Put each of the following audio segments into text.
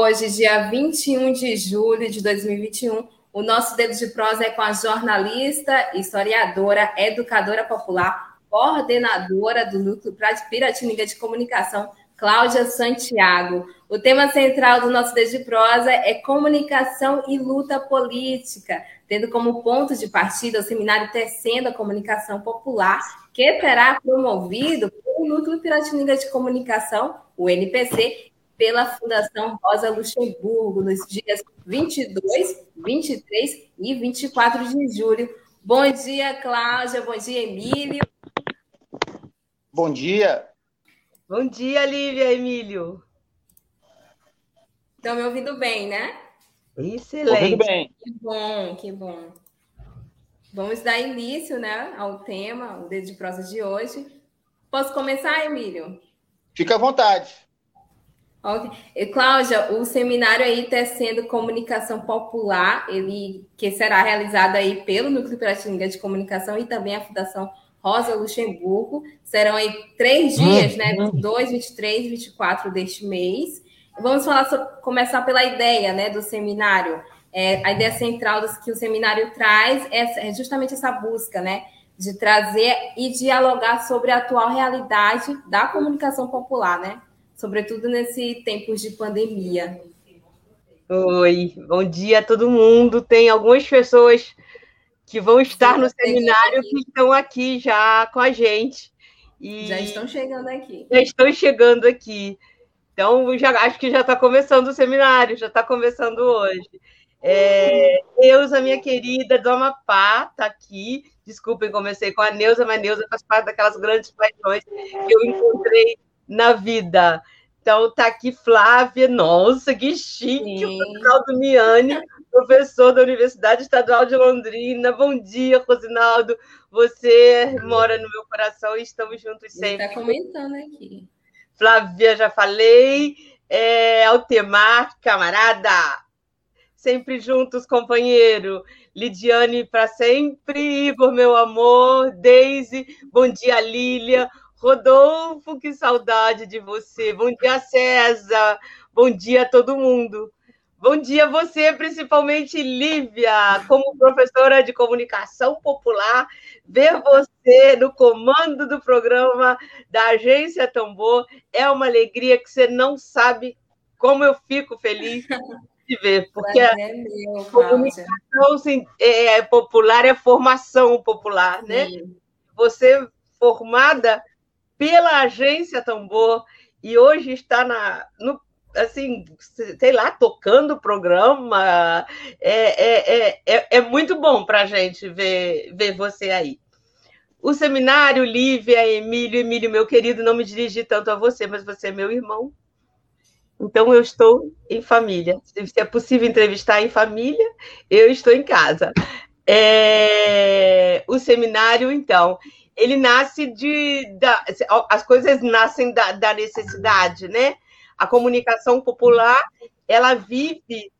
Hoje, dia 21 de julho de 2021, o nosso Dedo de Prosa é com a jornalista, historiadora, educadora popular, coordenadora do Núcleo Piratininga de Comunicação, Cláudia Santiago. O tema central do nosso Dedo de Prosa é comunicação e luta política, tendo como ponto de partida o seminário Tecendo a Comunicação Popular, que será promovido pelo Núcleo Piratininga de Comunicação, o NPC, pela Fundação Rosa Luxemburgo nos dias 22, 23 e 24 de julho. Bom dia, Cláudia. Bom dia, Emílio. Bom dia. Bom dia, Lívia, Emílio. Estão me ouvindo bem, né? Excelente. Ouvindo bem. Que bom, que bom. Vamos dar início né, ao tema, o dedo de prosa de hoje. Posso começar, Emílio? Fica à vontade. Ok. E, Cláudia, o seminário aí Tecendo Comunicação Popular, ele que será realizado aí pelo Núcleo Piratininga de Comunicação e também a Fundação Rosa Luxemburgo. Serão aí três dias, né? 2, 23 e 24 deste mês. Vamos falar sobre, começar pela ideia né, do seminário. É, a ideia central do, que o seminário traz é, é justamente essa busca, né? De trazer e dialogar sobre a atual realidade da comunicação popular, né? Sobretudo nesse tempos de pandemia. Oi, bom dia a todo mundo. Tem algumas pessoas que vão estar no seminário que estão aqui já com a gente. E já estão chegando aqui. Já estão chegando aqui. Então, já, acho que já está começando o seminário, já está começando hoje. É, Neuza, minha querida do Amapá, está aqui. Desculpem, comecei com a Neuza, mas a Neuza faz parte daquelas grandes paixões que eu encontrei na vida. Então, tá aqui Flávia, nossa, que chique, Sim. Rosinaldo Miani, professor da Universidade Estadual de Londrina. Bom dia, Rosinaldo. Você mora no meu coração e estamos juntos sempre. Está comentando aqui. Flávia, já falei. É, Altemar, camarada. Sempre juntos, companheiro. Lidiane, para sempre. Igor, meu amor. Deise, bom dia, Lília. Rodolfo, que saudade de você. Bom dia, César. Bom dia a todo mundo. Bom dia a você, principalmente Lívia, como professora de comunicação popular, ver você no comando do programa da Agência Tambor é uma alegria que você não sabe como eu fico feliz de ver, porque a meu, comunicação assim, é, popular é formação popular, né? Sim. Você formada pela agência Tambor e hoje está na, no, assim, sei lá, tocando o programa. É, é, é, é muito bom para a gente ver, ver você aí. O seminário, Lívia, Emílio, Emílio, meu querido, não me dirigi tanto a você, mas você é meu irmão. Então, eu estou em família. Se é possível entrevistar em família, eu estou em casa. É... O seminário, então, ele nasce de. Da, as coisas nascem da, da necessidade, né? A comunicação popular, ela vive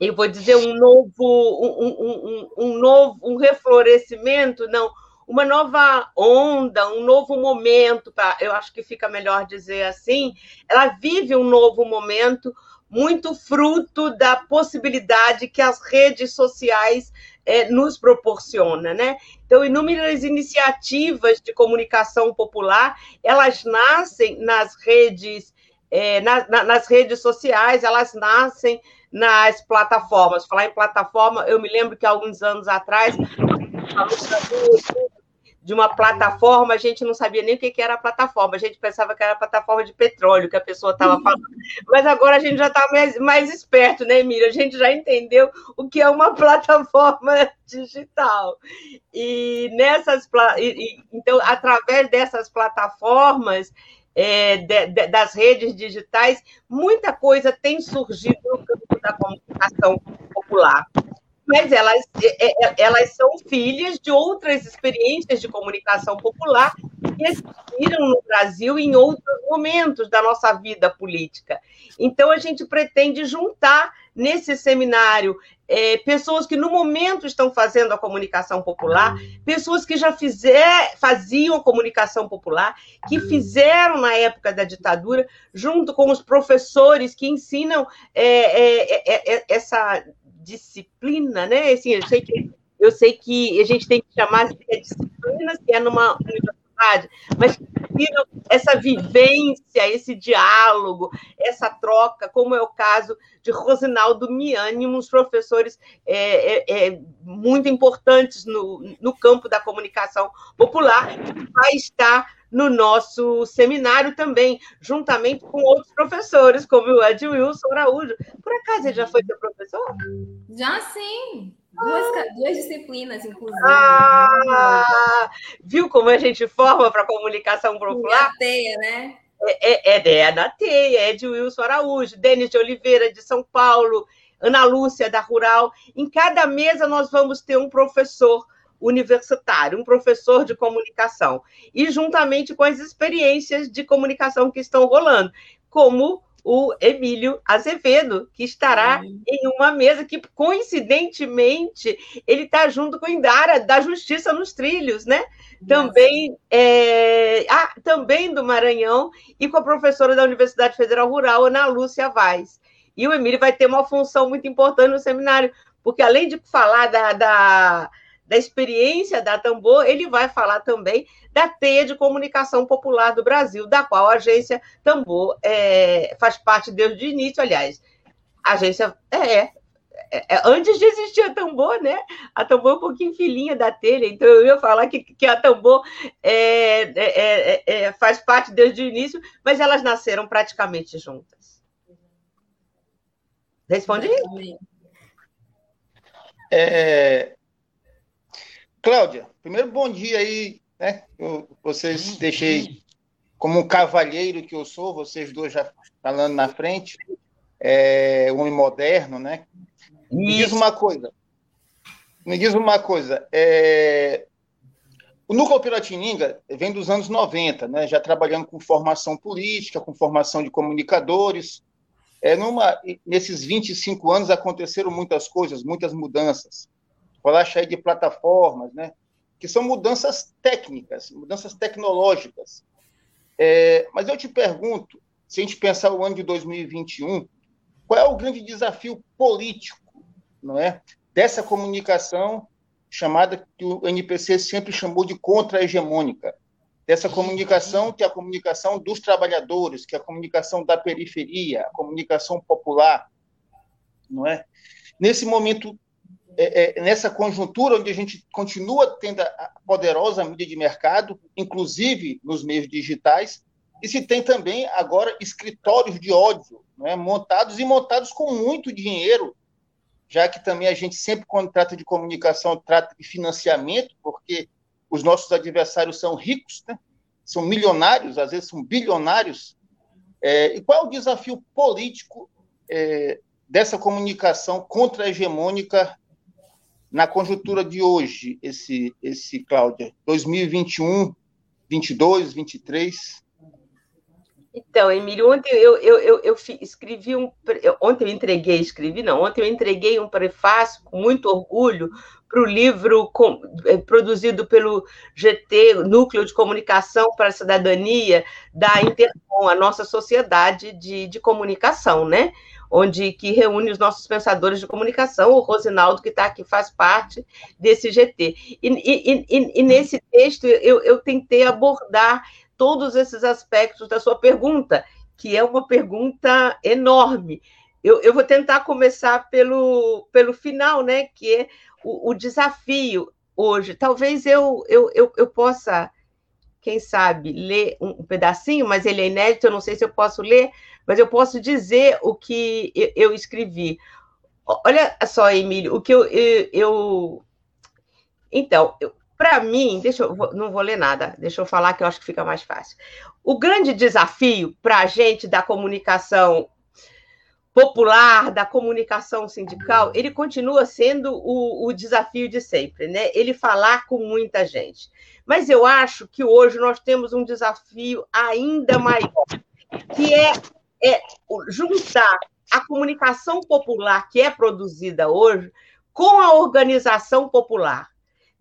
eu vou dizer um novo um, um, um, novo um reflorescimento não uma nova onda um novo momento tá? eu acho que fica melhor dizer assim ela vive um novo momento muito fruto da possibilidade que as redes sociais é, nos proporciona, né? Então, inúmeras iniciativas de comunicação popular, elas nascem nas redes, é, na, na, nas redes sociais, elas nascem nas plataformas. Falar em plataforma, eu me lembro que alguns anos atrás, de uma plataforma, a gente não sabia nem o que era a plataforma, a gente pensava que era a plataforma de petróleo que a pessoa estava falando. Mas agora a gente já está mais, mais esperto, né, Miriam? A gente já entendeu o que é uma plataforma digital. E nessas então, através dessas plataformas, é, de, de, das redes digitais, muita coisa tem surgido no campo da comunicação popular mas elas, é, é, elas são filhas de outras experiências de comunicação popular que existiram no Brasil em outros momentos da nossa vida política. Então, a gente pretende juntar nesse seminário é, pessoas que no momento estão fazendo a comunicação popular, pessoas que já fizer, faziam comunicação popular, que fizeram na época da ditadura, junto com os professores que ensinam é, é, é essa disciplina, né? Assim, eu sei que eu sei que a gente tem que chamar de disciplina, que é numa universidade, mas essa vivência, esse diálogo, essa troca, como é o caso de Rosinaldo Miani, uns professores é, é, é, muito importantes no, no campo da comunicação popular, que vai estar no nosso seminário também, juntamente com outros professores, como o Ed Wilson Araújo. Por acaso ele já foi seu professor? Já sim. Duas, duas disciplinas, inclusive. Ah, viu como a gente forma para comunicação popular? Na teia, né? É, é, é da teia, é de Wilson Araújo, Denis de Oliveira, de São Paulo, Ana Lúcia, da Rural. Em cada mesa nós vamos ter um professor universitário, um professor de comunicação, e juntamente com as experiências de comunicação que estão rolando, como o Emílio Azevedo, que estará em uma mesa que, coincidentemente, ele está junto com o Indara, da Justiça nos Trilhos, né? Também, é... ah, também do Maranhão, e com a professora da Universidade Federal Rural, Ana Lúcia Vaz. E o Emílio vai ter uma função muito importante no seminário, porque além de falar da, da da experiência da Tambor, ele vai falar também da teia de comunicação popular do Brasil, da qual a agência Tambor é, faz parte desde o início, aliás. A agência é, é, é, antes de existir a Tambor, né? A Tambor é um pouquinho filhinha da telha, então eu ia falar que, que a Tambor é, é, é, é faz parte desde o início, mas elas nasceram praticamente juntas. Responde aí. É, Cláudia, primeiro bom dia aí, né? Eu, vocês deixei como um cavalheiro que eu sou, vocês dois já falando na frente, é, um homem moderno, né? Me diz uma coisa. Me diz uma coisa. É, o Núcleo Piratininga vem dos anos 90, né? Já trabalhando com formação política, com formação de comunicadores. É, numa, nesses 25 anos aconteceram muitas coisas, muitas mudanças falar aí de plataformas, né? que são mudanças técnicas, mudanças tecnológicas. É, mas eu te pergunto, se a gente pensar o ano de 2021, qual é o grande desafio político, não é, dessa comunicação chamada que o NPC sempre chamou de contra-hegemônica, dessa comunicação que é a comunicação dos trabalhadores, que é a comunicação da periferia, a comunicação popular, não é? Nesse momento é, é, nessa conjuntura onde a gente continua tendo a poderosa mídia de mercado, inclusive nos meios digitais, e se tem também agora escritórios de ódio, né, montados e montados com muito dinheiro, já que também a gente sempre, quando trata de comunicação, trata de financiamento, porque os nossos adversários são ricos, né, são milionários, às vezes são bilionários. É, e qual é o desafio político é, dessa comunicação contra-hegemônica na conjuntura de hoje, esse, esse Cláudia, 2021, 22, 23? Então, Emílio, ontem eu, eu, eu, eu escrevi um. Ontem eu entreguei, escrevi, não, ontem eu entreguei um prefácio com muito orgulho para o livro com, é, produzido pelo GT, Núcleo de Comunicação para a Cidadania, da Intercom, a nossa sociedade de, de comunicação, né? onde que reúne os nossos pensadores de comunicação, o Rosinaldo, que está aqui, faz parte desse GT. E, e, e, e nesse texto eu, eu tentei abordar todos esses aspectos da sua pergunta, que é uma pergunta enorme. Eu, eu vou tentar começar pelo, pelo final, né? Que é o, o desafio. hoje. Talvez eu, eu, eu, eu possa, quem sabe, ler um, pedacinho, mas ele é inédito, eu não sei se eu posso ler, mas eu posso dizer o que eu, eu escrevi. Olha só, Emílio, o que eu. eu, eu... Então, para mim, deixa eu não vou ler nada, deixa eu falar que eu acho que fica mais fácil. O grande desafio para a gente da comunicação popular, da comunicação sindical, ele continua sendo o, o, desafio de sempre, né? Ele falar com muita gente. Mas eu acho que hoje nós temos um desafio ainda maior, que é, é juntar a comunicação popular que é produzida hoje com a organização popular,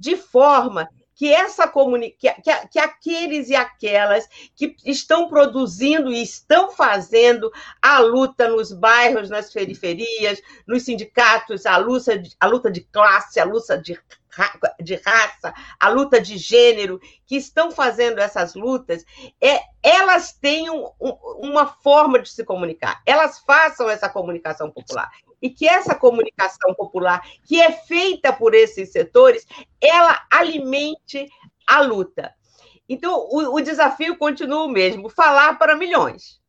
de forma que essa comunicação, que, que, aqueles e aquelas que estão produzindo e estão fazendo a luta nos bairros, nas periferias, nos sindicatos, a luta de, a luta de classe, a luta de, de raça, a luta de gênero, que estão fazendo essas lutas, é, elas tenham um, uma forma de se comunicar, elas façam essa comunicação popular e que essa comunicação popular, que é feita por esses setores, ela alimente a luta. Então, o, o desafio continua o mesmo: falar para milhões.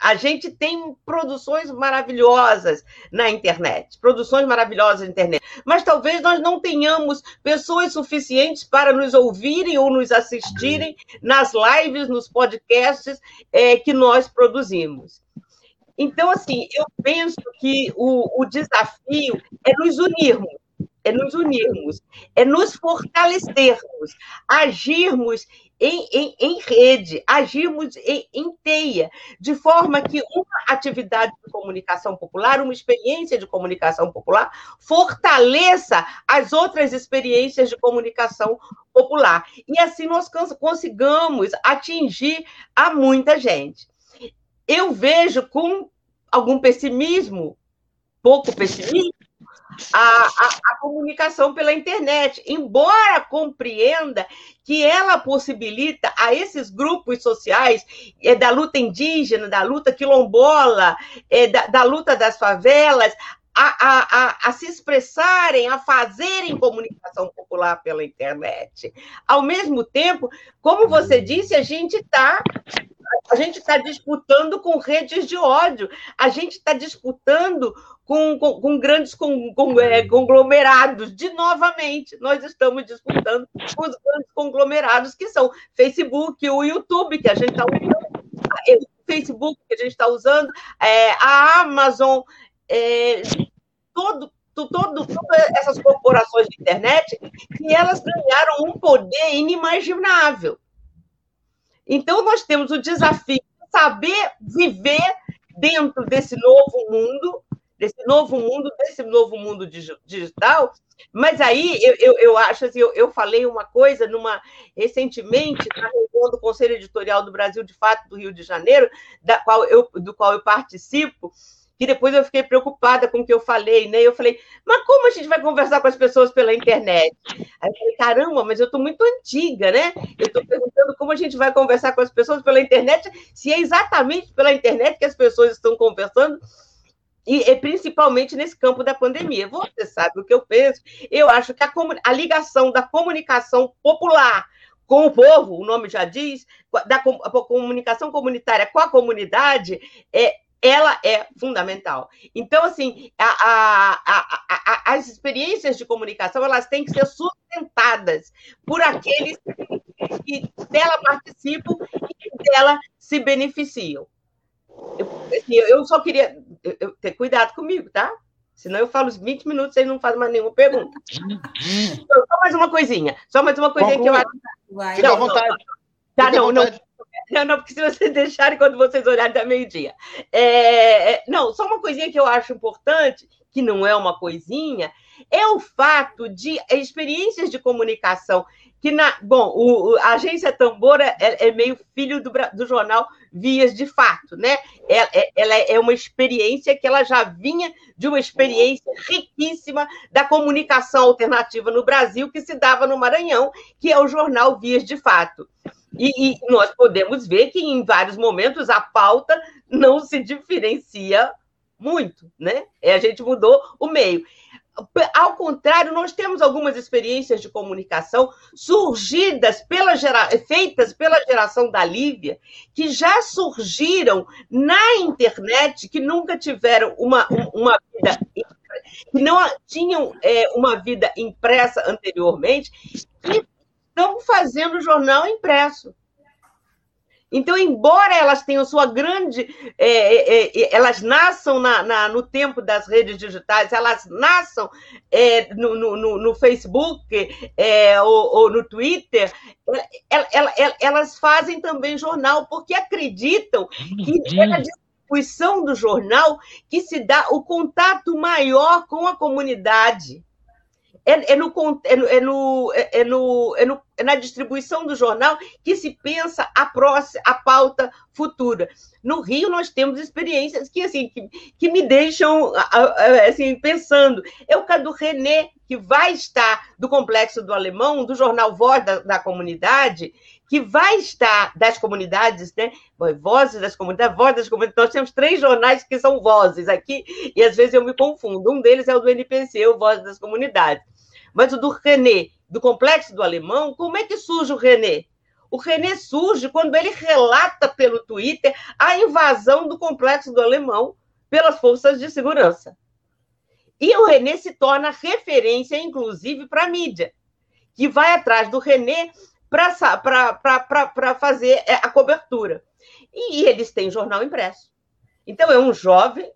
A gente tem produções maravilhosas na internet, produções maravilhosas na internet, mas talvez nós não tenhamos pessoas suficientes para nos ouvirem ou nos assistirem nas lives, nos podcasts é, que nós produzimos. Então, assim, eu penso que o, o desafio é nos unirmos, é nos unirmos, é nos fortalecermos, agirmos em, em, em rede, agirmos em, em, teia, de forma que uma atividade de comunicação popular, uma experiência de comunicação popular, fortaleça as outras experiências de comunicação popular. E assim nós consigamos atingir a muita gente eu vejo com algum pessimismo, pouco pessimismo, a, a, a, comunicação pela internet, embora compreenda que ela possibilita a esses grupos sociais é, da luta indígena, da luta quilombola, é, da, da luta das favelas, a, a, a, se expressarem, a fazerem comunicação popular pela internet. Ao mesmo tempo, como você disse, a gente está a gente está disputando com redes de ódio, a gente está disputando com, com, com grandes com, é, conglomerados. De novamente, nós estamos disputando com os grandes conglomerados que são Facebook, o YouTube, que a gente está usando, o Facebook que a gente está usando, é, a Amazon, é, todo, todo, todas essas corporações de internet, que elas ganharam um poder inimaginável. Então, nós temos o desafio de saber viver dentro desse novo mundo, desse novo mundo, desse novo mundo digital. Mas aí eu, eu, eu acho assim, eu, eu, falei uma coisa numa recentemente na reunião do Conselho Editorial do Brasil de Fato do Rio de Janeiro, da qual eu, do qual eu participo, que depois eu fiquei preocupada com o que eu falei, né? Eu falei, mas como a gente vai conversar com as pessoas pela internet? Aí eu falei, caramba, mas eu estou muito antiga, né? Eu estou perguntando como a gente vai conversar com as pessoas pela internet, se é exatamente pela internet que as pessoas estão conversando, e, e principalmente nesse campo da pandemia. Você sabe o que eu penso? Eu acho que a, a ligação da comunicação popular com o povo, o nome já diz, da comunicação comunitária com a comunidade, é, ela é fundamental. Então, assim, a, a, a, as experiências de comunicação elas têm que ser sustentadas por aqueles que dela participam e que dela se beneficiam. Eu, assim, eu só queria eu, ter cuidado comigo, tá? Senão eu falo os 20 minutos e não fazem mais nenhuma pergunta. Só mais uma coisinha. Só mais uma coisinha que eu acho. Vai. Não, não, tá, não, não, não, não, porque se vocês deixarem quando vocês olharem da meio-dia. É, é, não, só uma coisinha que eu acho importante, que não é uma coisinha, é o fato de experiências de comunicação que na bom o, a agência Tambora é, é meio filho do, do, jornal Vias de Fato, né? É, é, ela é uma experiência que ela já vinha de uma experiência riquíssima da comunicação alternativa no Brasil que se dava no Maranhão, que é o jornal Vias de Fato. E, e, nós podemos ver que em vários momentos a pauta não se diferencia muito, né? É, a gente mudou o meio. ao contrário, nós temos algumas experiências de comunicação surgidas pela gera... feitas pela geração da Lívia, que já surgiram na internet, que nunca tiveram uma, uma vida que não tinham é, uma vida impressa anteriormente, e estão fazendo jornal impresso. Então, embora elas tenham sua grande. É, é, é, elas nasçam na, na, no tempo das redes digitais, elas nasçam é, no, no, no, Facebook é, ou, ou, no Twitter, elas fazem também jornal, porque acreditam que é a distribuição do jornal que se dá o contato maior com a comunidade é, é, no, é, no, é, no, é, no, é, no, é na distribuição do jornal que se pensa a, próxima, a pauta futura. No Rio, nós temos experiências que, assim, que, que me deixam assim, pensando. É o caso do René, que vai estar do Complexo do Alemão, do jornal Voz da, da Comunidade, que vai estar das comunidades, né? Vozes das comunidades, Voz das comunidades. Nós temos três jornais que são vozes aqui, e às vezes eu me confundo. Um deles é o do NPC, o Voz das Comunidades. Mas o do René, do Complexo do Alemão, como é que surge o René? O René surge quando ele relata pelo Twitter a invasão do Complexo do Alemão pelas forças de segurança. E o René se torna referência, inclusive, para a mídia, que vai atrás do René para fazer é, a cobertura. E eles têm jornal impresso. Então, é um jovem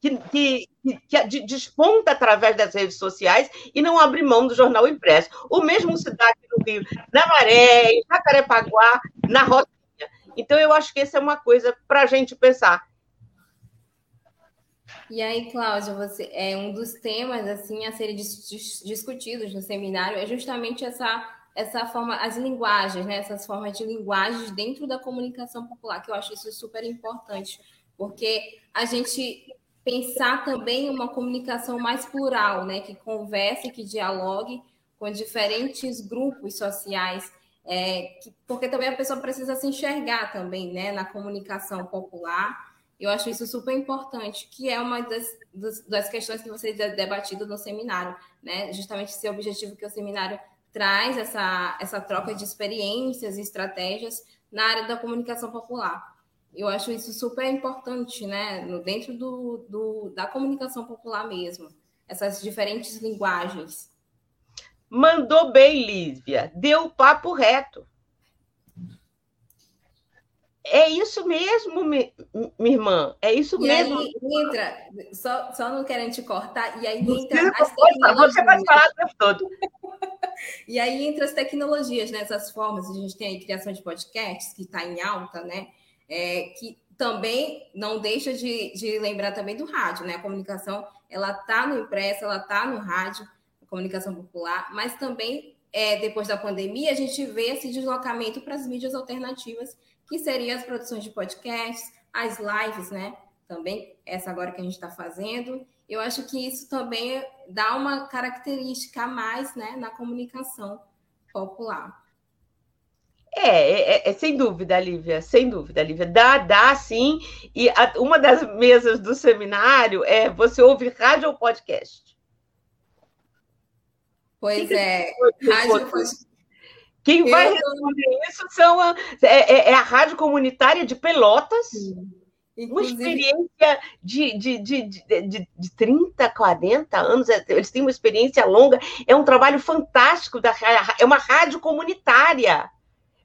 que, que, que, desponta através das redes sociais e não abre mão do jornal impresso. O mesmo se dá aqui no Rio, na Maré, em Jacarepaguá, na Rocinha. Então, eu acho que essa é uma coisa para a gente pensar. E aí, Cláudia, você é um dos temas assim a serem dis discutidos no seminário é justamente essa essa forma, as linguagens, né? Essas formas de linguagens dentro da comunicação popular, que eu acho isso super importante, porque a gente pensar também uma comunicação mais plural, né? Que converse, que dialogue com diferentes grupos sociais, é, que, porque também a pessoa precisa se enxergar também, né? Na comunicação popular eu acho isso super importante, que é uma das, das questões que você debatido no seminário, né? Justamente esse objetivo que o seminário traz, essa, essa troca de experiências e estratégias na área da comunicação popular. Eu acho isso super importante, né? Dentro do, do, da comunicação popular mesmo, essas diferentes linguagens. Mandou bem, Lívia. Deu papo reto. É isso mesmo, minha irmã. É isso e mesmo. Aí entra, só, só não querendo te cortar, e aí entra. Você vai falar o tempo todo. E aí entra as tecnologias, né? Essas formas. A gente tem aí criação de podcasts, que está em alta, né? É, que também não deixa de, de lembrar também do rádio, né? A comunicação, ela está no impresso, ela está no rádio, a comunicação popular, mas também, é, depois da pandemia, a gente vê esse deslocamento para as mídias alternativas que seriam as produções de podcasts, as lives, né? Também, essa agora que a gente está fazendo. Eu acho que isso também dá uma característica a mais né, na comunicação popular. É, é, é, é, sem dúvida, Lívia, sem dúvida, Lívia. Dá, dá sim. E a, uma das mesas do seminário é você ouve rádio ou podcast? Pois é, rádio, quem vai responder isso são a, é, é, é, a Rádio Comunitária de Pelotas. Sim. Uma experiência de, de, de, de, de 30, 40 anos, é, eles têm uma experiência longa, é um trabalho fantástico, da, é uma rádio comunitária.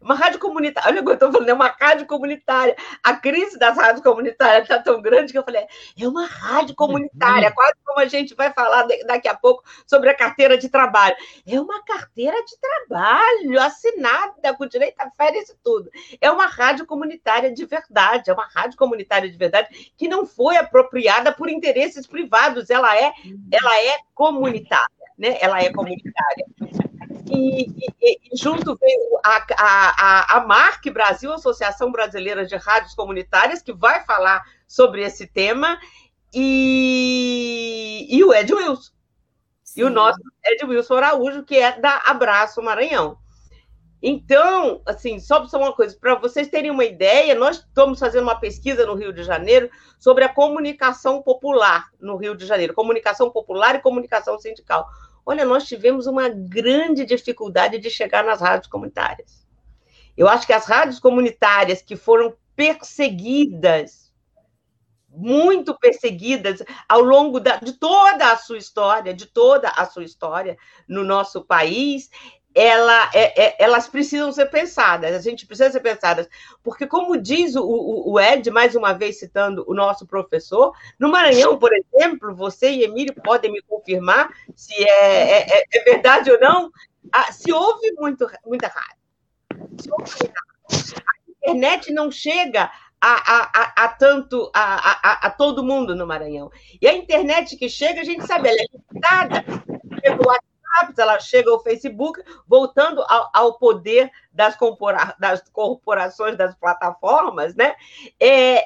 Uma rádio comunitária, olha o que eu estou falando, é uma rádio comunitária. A crise das rádios comunitárias está tão grande que eu falei, é uma rádio comunitária, uhum. quase como a gente vai falar daqui a pouco sobre a carteira de trabalho. É uma carteira de trabalho assinada com direito a férias e tudo. É uma rádio comunitária de verdade, é uma rádio comunitária de verdade que não foi apropriada por interesses privados, ela é, ela é comunitária, né? Ela é comunitária. E, e, e, junto veio a, a, a MARC Brasil, Associação Brasileira de Rádios Comunitárias, que vai falar sobre esse tema, e, e o Ed Wilson. Sim. E o nosso Ed Wilson Araújo, que é da Abraço Maranhão. Então, assim, só uma coisa, para vocês terem uma ideia, nós estamos fazendo uma pesquisa no Rio de Janeiro sobre a comunicação popular no Rio de Janeiro, comunicação popular e comunicação sindical. Olha, nós tivemos uma grande dificuldade de chegar nas rádios comunitárias. Eu acho que as rádios comunitárias que foram perseguidas, muito perseguidas ao longo da, de toda a sua história, de toda a sua história no nosso país, ela, é, é, elas precisam ser pensadas, a gente precisa ser pensadas, porque, como diz o, o, o, Ed, mais uma vez citando o nosso professor, no Maranhão, por exemplo, você e Emílio podem me confirmar se é, é, é, é verdade ou não, se houve muito, muita rádio, a internet não chega a, a, a, tanto a, a, todo mundo no Maranhão. E a internet que chega, a gente sabe, ela é limitada. Chega ela chega ao Facebook, voltando ao, ao poder das, das, corporações, das plataformas, né? É, é,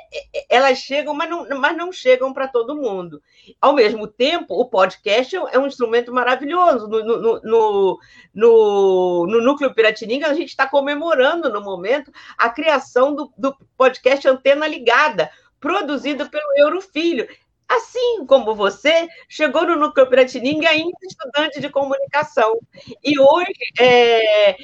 elas chegam, mas não, mas não chegam para todo mundo. Ao mesmo tempo, o podcast é um instrumento maravilhoso. No, no, no, no, no Núcleo Piratininga, a gente está comemorando, no momento, a criação do, do podcast Antena Ligada, produzido pelo Eurofilho assim como você, chegou no Núcleo Piratininga ainda estudante de comunicação. E hoje é,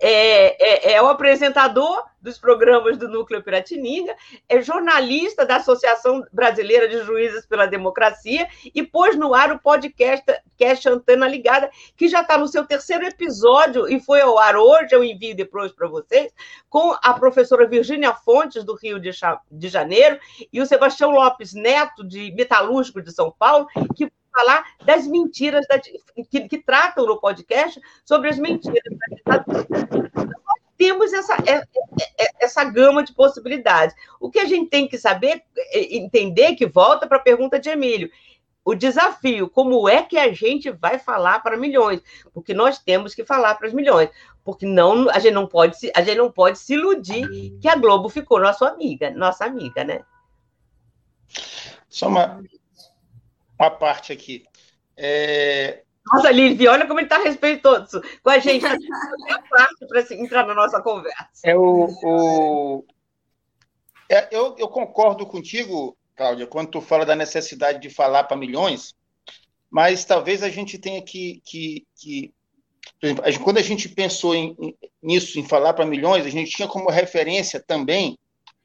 é, é, é, o apresentador dos programas do Núcleo Piratininga, é jornalista da Associação Brasileira de Juízes pela Democracia e pôs no ar o podcast Cast Antena Ligada, que já está no seu terceiro episódio e foi ao ar hoje, eu envio depois para vocês, com a professora Virgínia Fontes, do Rio de, de Janeiro, e o Sebastião Lopes Neto, de Metalúrgico de São Paulo, que falar das mentiras da, que, que, tratam no podcast sobre as mentiras da ditadura. Temos essa, é, é, é, essa gama de possibilidades. O que a gente tem que saber, entender, que volta para a pergunta de Emílio, o desafio, como é que a gente vai falar para milhões? Porque nós temos que falar para os milhões, porque não, a gente não pode se, a gente não pode se iludir que a Globo ficou nossa amiga, nossa amiga, né? Só uma, uma parte aqui. É... Nossa, Livi, olha como ele está respeitoso com a gente. para entrar na nossa conversa. É o, o... É, eu, eu concordo contigo, Cláudia, quando tu fala da necessidade de falar para milhões, mas talvez a gente tenha que, que, que por exemplo, quando a gente pensou em, em, nisso, em falar para milhões, a gente tinha como referência também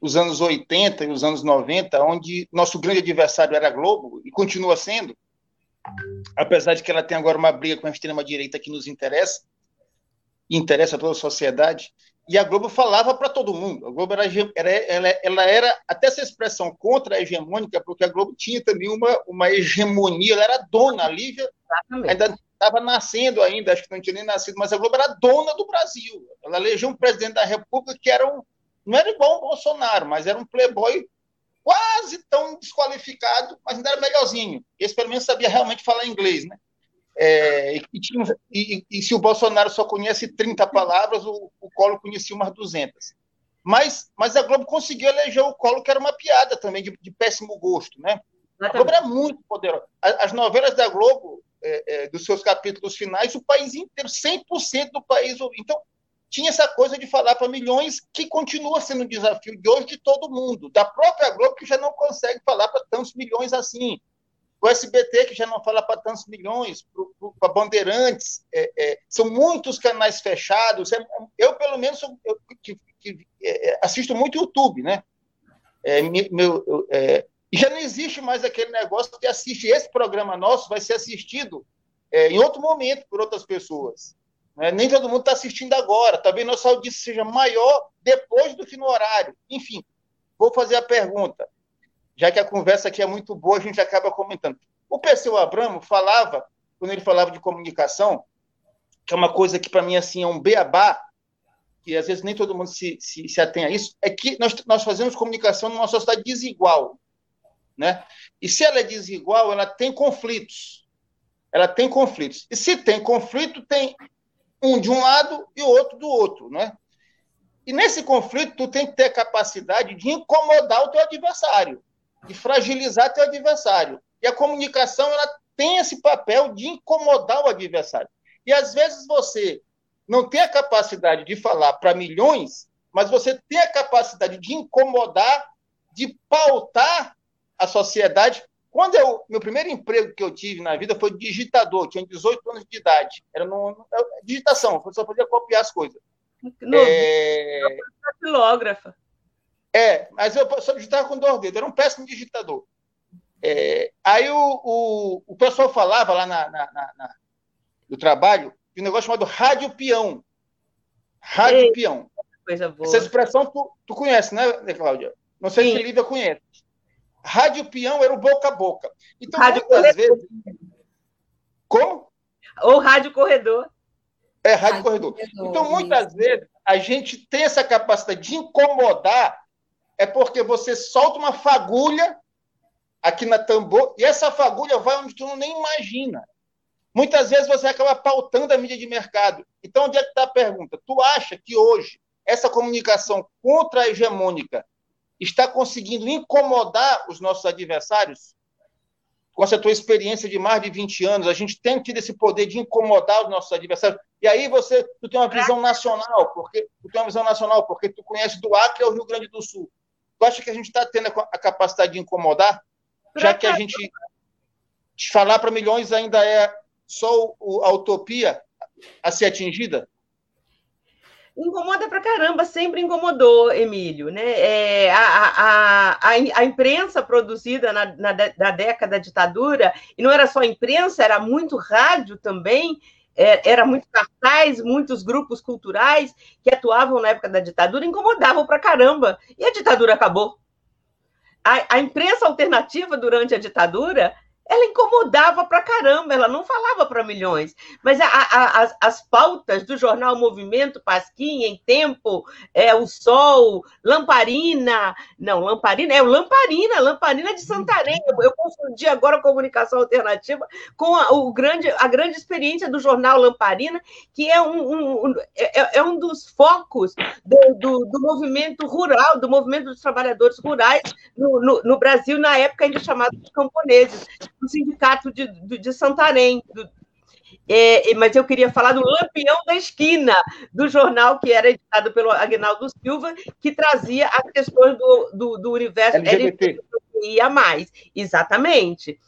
os anos 80 e os anos 90, onde nosso grande adversário era a Globo, e continua sendo, apesar de que ela tem agora uma briga com a extrema-direita que nos interessa, e interessa a toda a sociedade, e a Globo falava para todo mundo. A Globo era, era ela, ela, era até essa expressão contra a hegemônica, porque a Globo tinha também uma, uma hegemonia, ela era dona, a Lívia Exatamente. ainda estava nascendo ainda, acho que não tinha nem nascido, mas a Globo era dona do Brasil. Ela elegeu um presidente da República que era um, não era igual o Bolsonaro, mas era um playboy quase tão desqualificado, mas ainda era melhorzinho. Esse, pelo menos, sabia realmente falar inglês, né? É, e, tinha, e, e, se o Bolsonaro só conhece 30 palavras, o, o Collor conhecia umas 200. Mas, mas a Globo conseguiu eleger o Collor, que era uma piada também, de, de péssimo gosto, né? A Globo era muito poderosa. As, as novelas da Globo, é, é, dos seus capítulos finais, o país inteiro, 100% do país. Então, tinha essa coisa de falar para milhões, que continua sendo um desafio de hoje de todo mundo, da própria Globo, que já não consegue falar para tantos milhões assim, o SBT, que já não fala para tantos milhões, para Bandeirantes, é, é, são muitos canais fechados. É, eu, pelo menos, eu, que, que, é, assisto muito YouTube, né? É, meu, é, e já não existe mais aquele negócio que assiste esse programa nosso, vai ser assistido em outro momento por outras pessoas. Né? Nem todo mundo está assistindo agora. Talvez nossa audiência seja maior depois do que no horário. Enfim, vou fazer a pergunta. Já que a conversa aqui é muito boa, a gente acaba comentando. O Perseu Abramo falava, quando ele falava de comunicação, que é uma coisa que para mim assim é um beabá, que às vezes nem todo mundo se, se, se atém a isso, é que nós, nós fazemos comunicação numa sociedade desigual. Né? E se ela é desigual, ela tem conflitos. Ela tem conflitos. E se tem conflito, tem um de um lado e o outro do outro, né? E nesse conflito, tu tem que ter capacidade de incomodar o teu adversário, de fragilizar teu adversário. E a comunicação, ela tem esse papel de incomodar o adversário. E às vezes você não tem a capacidade de falar para milhões, mas você tem a capacidade de incomodar, de pautar a sociedade. Quando eu, meu primeiro emprego que eu tive na vida foi digitador, tinha 18 anos de idade. Era no, no digitação, você só podia copiar as coisas. No, é... Filógrafa. É, mas eu só digitava com dois dedos, era um péssimo digitador. É, aí o, o, o, pessoal falava lá na, na, na, na, no trabalho de um negócio chamado rádio peão. Rádio peão. Coisa boa. Essa expressão tu, tu conhece, né, Cláudia? Não sei Sim. se Lívia conhece. Rádio peão era o boca a boca. Então, rádio muitas corredor. vezes. Como? Ou rádio corredor. É, rádio, rádio corredor. corredor. Então, muitas isso. vezes, a gente tem essa capacidade de incomodar, é porque você solta uma fagulha aqui na tambor, e essa fagulha vai onde tu nem imagina. Muitas vezes você acaba pautando a mídia de mercado. Então, onde é que está a pergunta? Tu acha que hoje essa comunicação contra-hegemônica está conseguindo incomodar os nossos adversários? Com essa tua experiência de mais de 20 anos, a gente tem tido esse poder de incomodar os nossos adversários. E aí você tu tem uma visão nacional, porque tu tem uma visão nacional, porque tu conhece do Acre ao Rio Grande do Sul. Tu acha que a gente está tendo a capacidade de incomodar? Já que a gente falar para milhões ainda é só a utopia a ser atingida? Incomoda pra caramba, sempre incomodou, Emílio. Né? É, a, a, a, a, imprensa produzida na, na, na, década da ditadura, e não era só imprensa, era muito rádio também, é, era muito cartaz, muitos grupos culturais que atuavam na época da ditadura, incomodavam pra caramba. E a ditadura acabou. A, a imprensa alternativa durante a ditadura ela incomodava pra caramba, ela não falava para milhões. Mas a, a, as, as, pautas do jornal Movimento, Pasquim, Em Tempo, é, O Sol, Lamparina, não, Lamparina, é o Lamparina, Lamparina de Santarém. Eu, eu confundi agora a comunicação alternativa com a, o grande, a grande experiência do jornal Lamparina, que é um, um é, é, um dos focos do, do, do, movimento rural, do movimento dos trabalhadores rurais no, no, no Brasil, na época ainda chamado de camponeses do sindicato de, de, Santarém. Do, é, mas eu queria falar do Lampião da Esquina, do jornal que era editado pelo Agnaldo Silva, que trazia as questões do, do, do universo LGBT. mais. Exatamente.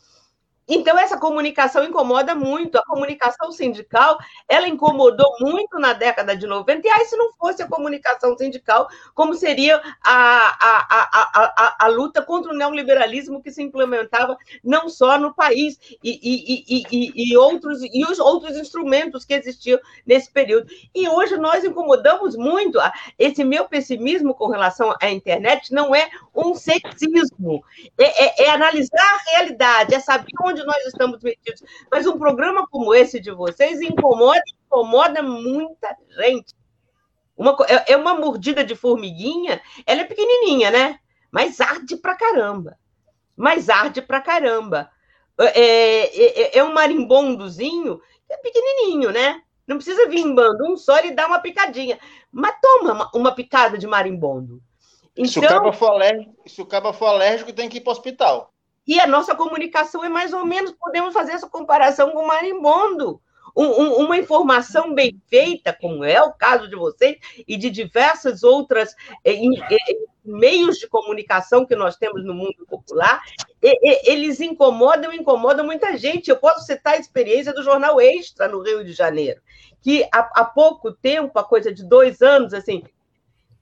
Então, essa comunicação incomoda muito. A comunicação sindical, ela incomodou muito na década de 90. E aí, se não fosse a comunicação sindical, como seria a, a, a, a, a luta contra o neoliberalismo que se implementava não só no país, e, e, e, e, outros, e os outros instrumentos que existiam nesse período. E hoje nós incomodamos muito. Esse meu pessimismo com relação à internet não é um sexismo, é, é, é analisar a realidade, é saber onde onde nós estamos metidos. Mas um programa como esse de vocês incomoda, incomoda muita gente. Uma, é, é uma mordida de formiguinha, ela é pequenininha, né? Mas arde pra caramba. Mas arde pra caramba. É, é, é, é um marimbondozinho é pequenininho, né? Não precisa vir em bando, um só ele dá uma picadinha. Mas toma uma, uma picada de marimbondo. Então, se, o cabo for alérgico, se o cabo for alérgico, tem que ir para o hospital. E a nossa comunicação é mais ou menos, podemos fazer essa comparação com o marimbondo. Um, um, uma informação bem feita, como é o caso de vocês, e de diversas outras eh, eh, meios de comunicação que nós temos no mundo popular, eles incomodam, incomodam muita gente. Eu posso citar a experiência do Jornal Extra no Rio de Janeiro, que há, há pouco tempo, há coisa de dois anos, assim,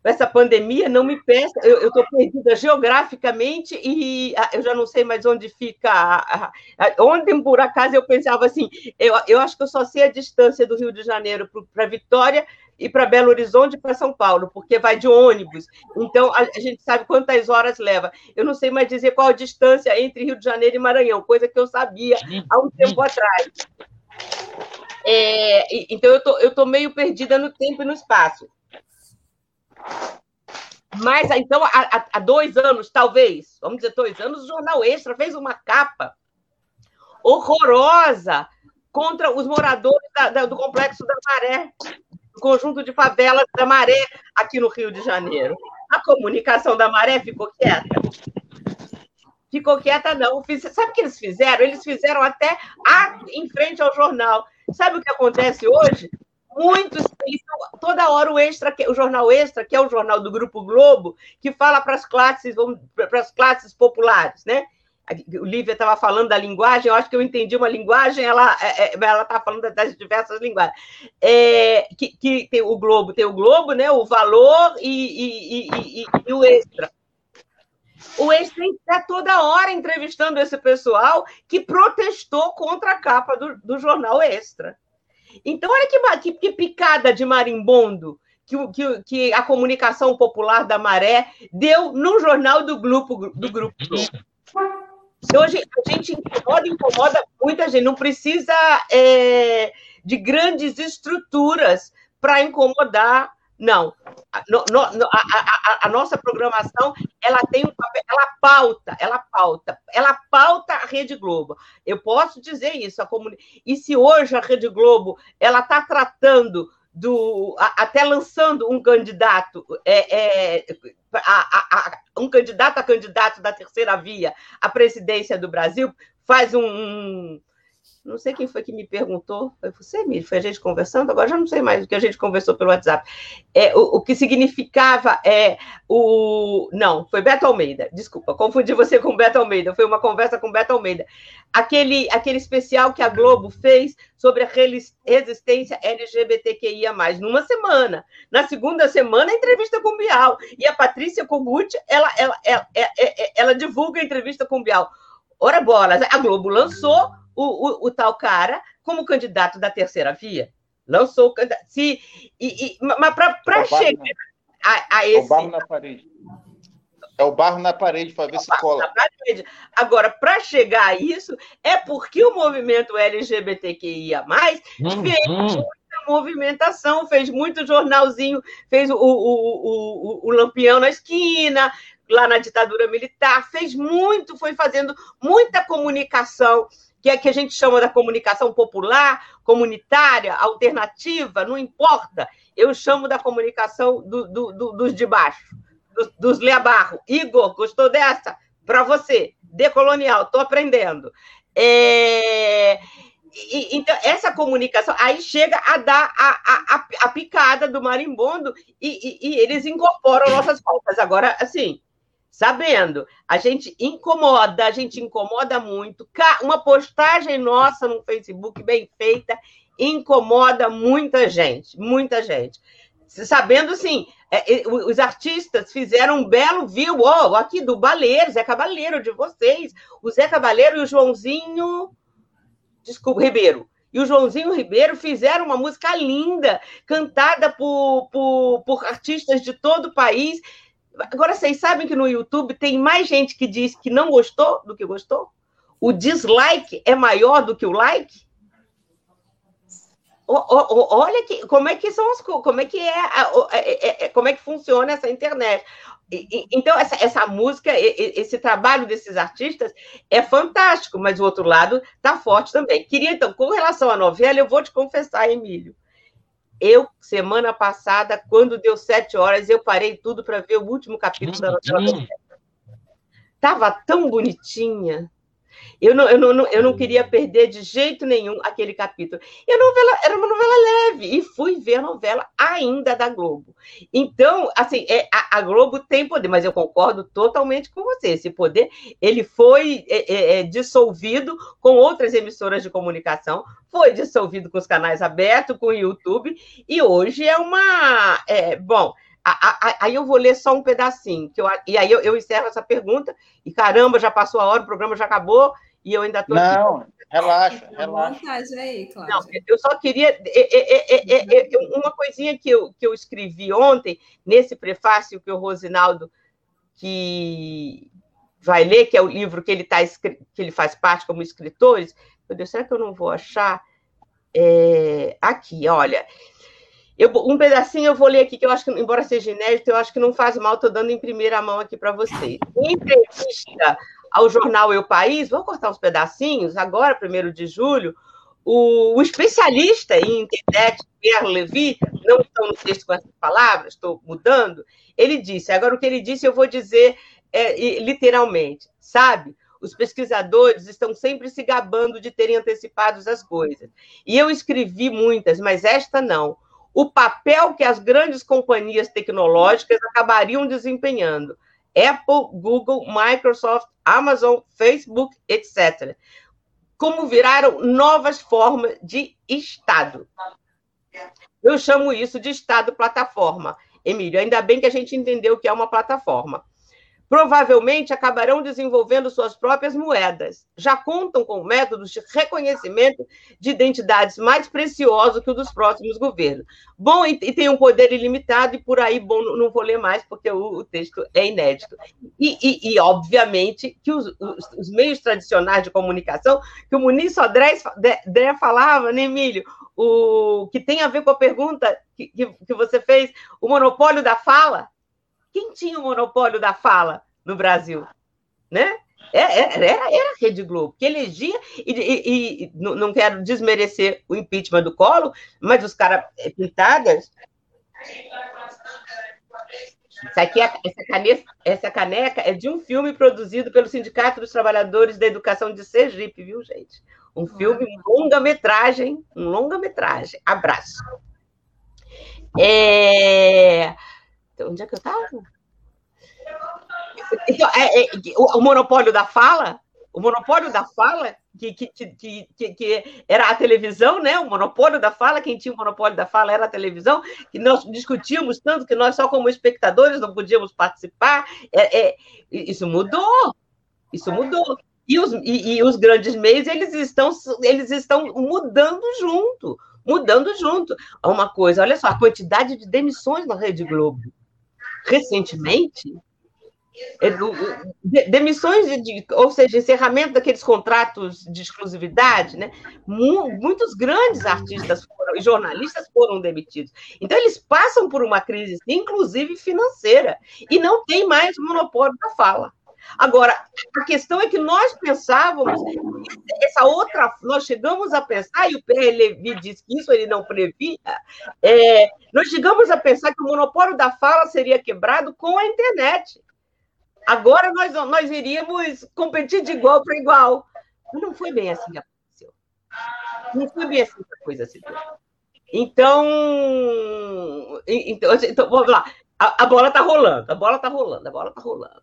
essa pandemia não me peça, eu estou perdida geograficamente e ah, eu já não sei mais onde fica. Ontem, por acaso, eu pensava assim: eu, eu acho que eu só sei a distância do Rio de Janeiro para Vitória e para Belo Horizonte para São Paulo, porque vai de ônibus. Então, a, a, gente sabe quantas horas leva. Eu não sei mais dizer qual a distância entre Rio de Janeiro e Maranhão, coisa que eu sabia há um tempo atrás. É, então, eu tô, estou tô meio perdida no tempo e no espaço. Mas, então, há, há, dois anos, talvez, vamos dizer dois anos, o Jornal Extra fez uma capa horrorosa contra os moradores da, da, do Complexo da Maré, do conjunto de favelas da Maré, aqui no Rio de Janeiro. A comunicação da Maré ficou quieta. Ficou quieta, não. Sabe o que eles fizeram? Eles fizeram até em frente ao jornal. Sabe o que acontece hoje? Muitos, toda hora o Extra, o jornal Extra, que é o jornal do Grupo Globo, que fala para as classes, para as classes populares, né? o Lívia estava falando da linguagem, eu acho que eu entendi uma linguagem, ela é, é, ela está falando das diversas linguagens. É, que, que, tem o Globo, tem o Globo, né? O valor e, e, e, e o extra. O extra está toda hora entrevistando esse pessoal que protestou contra a capa do, do jornal Extra. Então, olha que, que, que picada de marimbondo que, que, que, a comunicação popular da Maré deu no jornal do grupo do grupo. Hoje a gente incomoda, incomoda muita gente. Não precisa é, de grandes estruturas para incomodar. Não. No, no, a, a, a, nossa programação ela tem um papel, ela pauta, ela pauta, ela pauta a Rede Globo. Eu posso dizer isso. A comuni... E se hoje a Rede Globo ela está tratando do até lançando um candidato é, é, a, a, um candidato a candidato da terceira via à presidência do Brasil faz um, um não sei quem foi que me perguntou, foi você, Miri? Foi a gente conversando? Agora já não sei mais o que a gente conversou pelo WhatsApp. É, o, o, que significava é o. Não, foi Beto Almeida, desculpa, confundi você com Beto Almeida, foi uma conversa com Beto Almeida. Aquele, aquele especial que a Globo fez sobre a resistência LGBTQIA, numa semana. Na segunda semana, entrevista com o Bial. E a Patrícia Kogut, ela, ela, ela, ela, ela divulga a entrevista com o Bial. Ora bolas, a Globo lançou o, o, o tal cara como candidato da terceira via. Lançou se e, e mas para é chegar a, a, esse. É o barro na parede. É o barro na parede para ver é se cola. Agora, para chegar a isso, é porque o movimento LGBTQIA uhum. fez muita movimentação, fez muito jornalzinho, fez o, o, o, o, o Lampião na esquina, lá na ditadura militar, fez muito, foi fazendo muita comunicação que é que a gente chama da comunicação popular, comunitária, alternativa, não importa. Eu chamo da comunicação do, do, do, dos de baixo, dos, dos Leabarro. Igor, gostou dessa? Para você, decolonial, estou aprendendo. É... E, então, essa comunicação aí chega a dar a, a, a picada do marimbondo e, e, e eles incorporam nossas pautas. Agora, assim, sabendo. A gente incomoda, a gente incomoda muito. Uma postagem nossa no Facebook bem feita incomoda muita gente, muita gente. Sabendo, assim, os artistas fizeram um belo viu, oh, aqui do Baleiro, Zé Cabaleiro de vocês, o Zé Cabaleiro e o Joãozinho, desculpa, Ribeiro, e o Joãozinho Ribeiro fizeram uma música linda, cantada por, por, por artistas de todo o país, Agora, vocês sabem que no YouTube tem mais gente que diz que não gostou do que gostou? O dislike é maior do que o like? olha que, como é que são as como é que é, é, é, é, como é que funciona essa internet. Então, essa, essa música, esse trabalho desses artistas é fantástico, mas o outro lado está forte também. Queria, então, com relação à novela, eu vou te confessar, Emílio, eu, semana passada, quando deu sete horas, eu parei tudo para ver o último capítulo da novela. Estava tão bonitinha, eu não, eu, não, eu não queria perder de jeito nenhum aquele capítulo. E a novela era uma novela leve, e fui ver a novela ainda da Globo. Então, assim, é, a, a Globo tem poder, mas eu concordo totalmente com você. Esse poder ele foi é, é, é dissolvido com outras emissoras de comunicação, foi dissolvido com os canais abertos, com o YouTube, e hoje é uma. É, bom, Aí eu vou ler só um pedacinho, que eu, e aí eu, eu, encerro essa pergunta, e caramba, já passou a hora, o programa já acabou, e eu ainda estou Não, aqui. relaxa, relaxa. Aí, Não, eu só queria. É, é, é, uma coisinha que eu, que eu escrevi ontem, nesse prefácio que o Rosinaldo que vai ler, que é o livro que ele, tá, que ele faz parte como escritores. Meu Deus, será que eu não vou achar? aqui, olha. Eu, um pedacinho eu vou ler aqui, que eu acho que, embora seja inédito, eu acho que não faz mal, estou dando em primeira mão aqui para vocês. Em entrevista ao jornal Eu País, vou cortar uns pedacinhos, agora, 1 de julho, o, o, especialista em internet, Pierre Levy, não estou no texto com essas palavras, estou mudando, ele disse, agora o que ele disse eu vou dizer é, literalmente, sabe? Os pesquisadores estão sempre se gabando de terem antecipado as coisas. E eu escrevi muitas, mas esta não o papel que as grandes companhias tecnológicas acabariam desempenhando. Apple, Google, Microsoft, Amazon, Facebook, etc. Como viraram novas formas de Estado. Eu chamo isso de Estado plataforma. Emílio, ainda bem que a gente entendeu o que é uma plataforma provavelmente acabarão desenvolvendo suas próprias moedas. Já contam com métodos de reconhecimento de identidades mais preciosos que o dos próximos governos. Bom, e, tem um poder ilimitado, e por aí, bom, não vou ler mais, porque o, o texto é inédito. E, e, e obviamente, que os, os, os, meios tradicionais de comunicação, que o Muniz Sodré falava, né, Emílio? O, que tem a ver com a pergunta que, que, que você fez, o monopólio da fala, quem tinha o monopólio da fala no Brasil? Né? É, é, era, era a Rede Globo, que elegia, e, e, e, não quero desmerecer o impeachment do Colo, mas os caras é, pintadas. Isso aqui, é, essa, caneca, essa caneca é de um filme produzido pelo Sindicato dos Trabalhadores da Educação de Sergipe, viu, gente? Um filme, longa-metragem, um longa-metragem. Abraço. É... Onde é que eu estava? Então, é, é, o, o, monopólio da fala, o monopólio da fala, que, que, que, que, que era a televisão, né? O monopólio da fala, quem tinha o monopólio da fala era a televisão, que nós discutíamos tanto que nós só como espectadores não podíamos participar. É, é isso mudou, isso mudou. E os, e, e os grandes meios, eles estão, eles estão mudando junto, mudando junto. Uma coisa, olha só, a quantidade de demissões na Rede Globo recentemente, é, demissões, de, ou seja, encerramento daqueles contratos de exclusividade, né? muitos grandes artistas e jornalistas foram demitidos. Então, eles passam por uma crise, inclusive financeira, e não tem mais o monopólio da fala. Agora, a questão é que nós pensávamos, essa outra, nós chegamos a pensar, e o Pierre Levy disse que isso ele não previa, é, nós chegamos a pensar que o monopólio da fala seria quebrado com a internet. Agora nós, nós iríamos competir de igual para igual. Não foi bem assim que aconteceu. Não foi bem assim que a coisa se deu. Então, então, então vamos lá. A, a bola está rolando, a bola está rolando, a bola está rolando.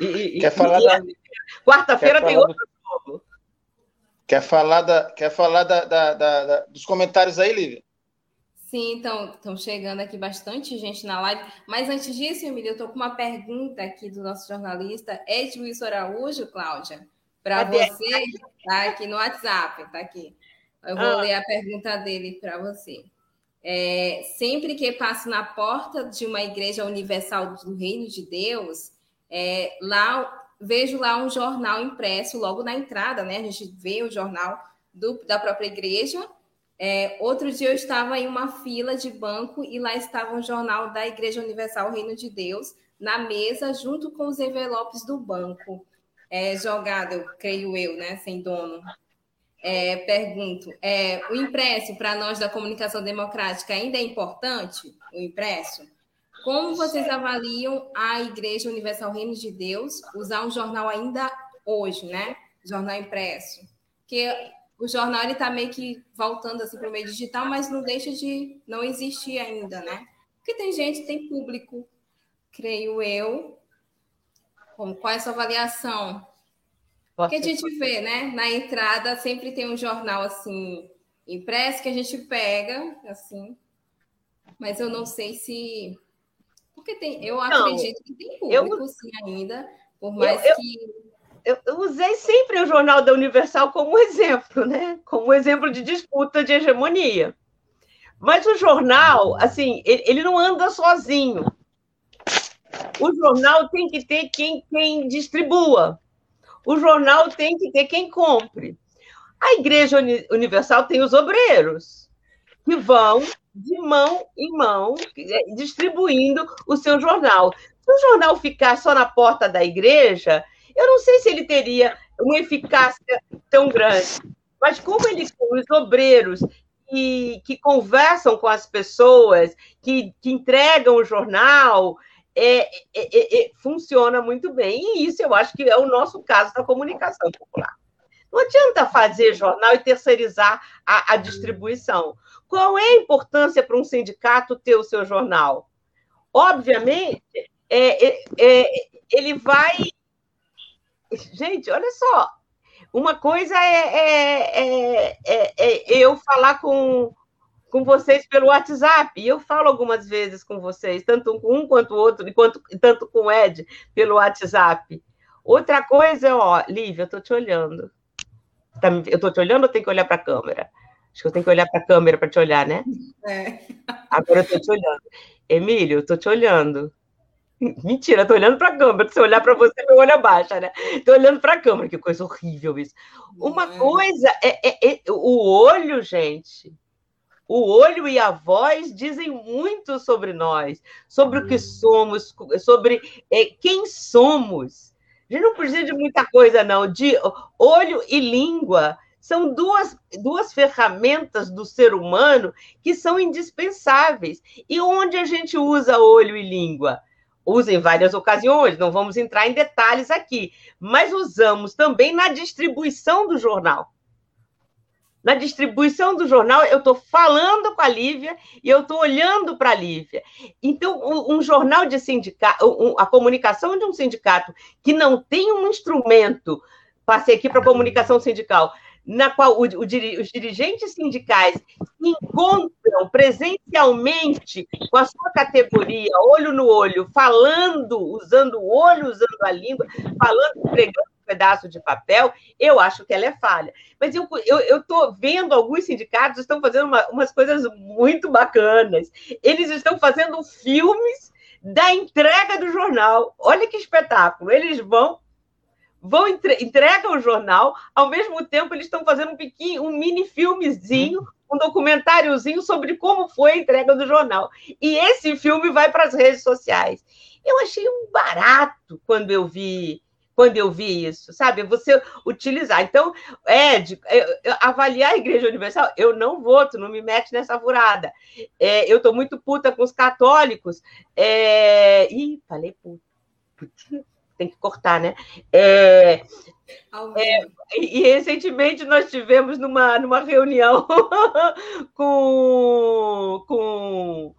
E, quer falar da... Quarta-feira tem outro jogo. Quer falar, da, quer falar da, da, da, dos comentários aí, Lívia? Sim, então, estão chegando aqui bastante gente na live. Mas antes disso, Emília, eu estou com uma pergunta aqui do nosso jornalista Ed Luiz Araújo, Cláudia, para você. Está aqui no WhatsApp, está aqui. Eu vou ah. ler a pergunta dele para você. É, sempre que passo na porta de uma igreja universal do Reino de Deus, é, lá vejo lá um jornal impresso logo na entrada, né? A gente vê o jornal do, da própria igreja. É, outro dia eu estava em uma fila de banco e lá estava um jornal da Igreja Universal Reino de Deus na mesa junto com os envelopes do banco. É, jogado, creio eu, né? Sem dono. É, pergunto, é, o impresso para nós da comunicação democrática ainda é importante? O impresso? Como vocês avaliam a Igreja Universal Reino de Deus usar um jornal ainda hoje, né? Jornal impresso. Porque o jornal ele está meio que voltando assim para o meio digital, mas não deixa de não existir ainda, né? Porque tem gente, tem público, creio eu. Como, qual é a sua avaliação? Porque a gente vê, né? Na entrada sempre tem um jornal assim impresso que a gente pega, assim. Mas eu não sei se porque tem, eu acredito que tem público, eu, sim, ainda, por mais eu, que. Eu, eu, usei sempre o Jornal da Universal como exemplo, né? Como exemplo de disputa de hegemonia. Mas o jornal, assim, ele, ele não anda sozinho. O jornal tem que ter quem, quem distribua. O jornal tem que ter quem compre. A Igreja Universal tem os obreiros, que vão de mão em mão, é, distribuindo o seu jornal. Se o jornal ficar só na porta da igreja, eu não sei se ele teria uma eficácia tão grande. Mas como ele os obreiros que, que conversam com as pessoas, que, que entregam o jornal, é, é, é, é funciona muito bem. E isso eu acho que é o nosso caso da comunicação popular. Não adianta fazer jornal e terceirizar a, a distribuição Qual é a importância para um sindicato ter o seu jornal? Obviamente, é, é, é, ele vai. Gente, olha só. Uma coisa é, é, é, eu falar com, com vocês pelo WhatsApp. E eu falo algumas vezes com vocês, tanto com um quanto o outro, enquanto, tanto com o Ed, pelo WhatsApp. Outra coisa, ó, Lívia, eu tô te olhando. Tá, eu tô te olhando ou tenho que olhar para a câmera? Acho que eu tenho que olhar para a câmera para te olhar, né? É. Agora eu tô te olhando. Emílio, tô te olhando. Mentira, tô olhando para a câmera. Se eu olhar para você, meu olho abaixa, né? Tô olhando para a câmera, que coisa horrível isso. Uma é. coisa é, é, é, o olho, gente. O olho e a voz dizem muito sobre nós, sobre o que somos, sobre é, quem somos. A gente não precisa de muita coisa, não. De olho e língua são duas, duas ferramentas do ser humano que são indispensáveis. E onde a gente usa olho e língua? Usa em várias ocasiões, não vamos entrar em detalhes aqui, mas usamos também na distribuição do jornal na distribuição do jornal, eu estou falando com a Lívia e eu estou olhando para a Lívia. Então, um, jornal de sindicato, a comunicação de um sindicato que não tem um instrumento, passei aqui para a comunicação sindical, na qual o, o, os dirigentes sindicais encontram presencialmente com a sua categoria, olho no olho, falando, usando o olho, usando a língua, falando, pregando pedaço de papel, eu acho que ela é falha. Mas eu estou vendo alguns sindicatos estão fazendo uma, umas coisas muito bacanas. Eles estão fazendo filmes da entrega do jornal. Olha que espetáculo! Eles vão vão entre, entregam o jornal, ao mesmo tempo eles estão fazendo um pequeno, um mini filmezinho, um documentáriozinho sobre como foi a entrega do jornal. E esse filme vai para as redes sociais. Eu achei um barato quando eu vi quando eu vi isso, sabe? Você utilizar. Então, Ed, avaliar a Igreja Universal, eu não voto, não me mete nessa furada. É, eu estou muito puta com os católicos. É... Ih, falei puta. Tem que cortar, né? É... É, e recentemente nós tivemos numa, numa reunião com, com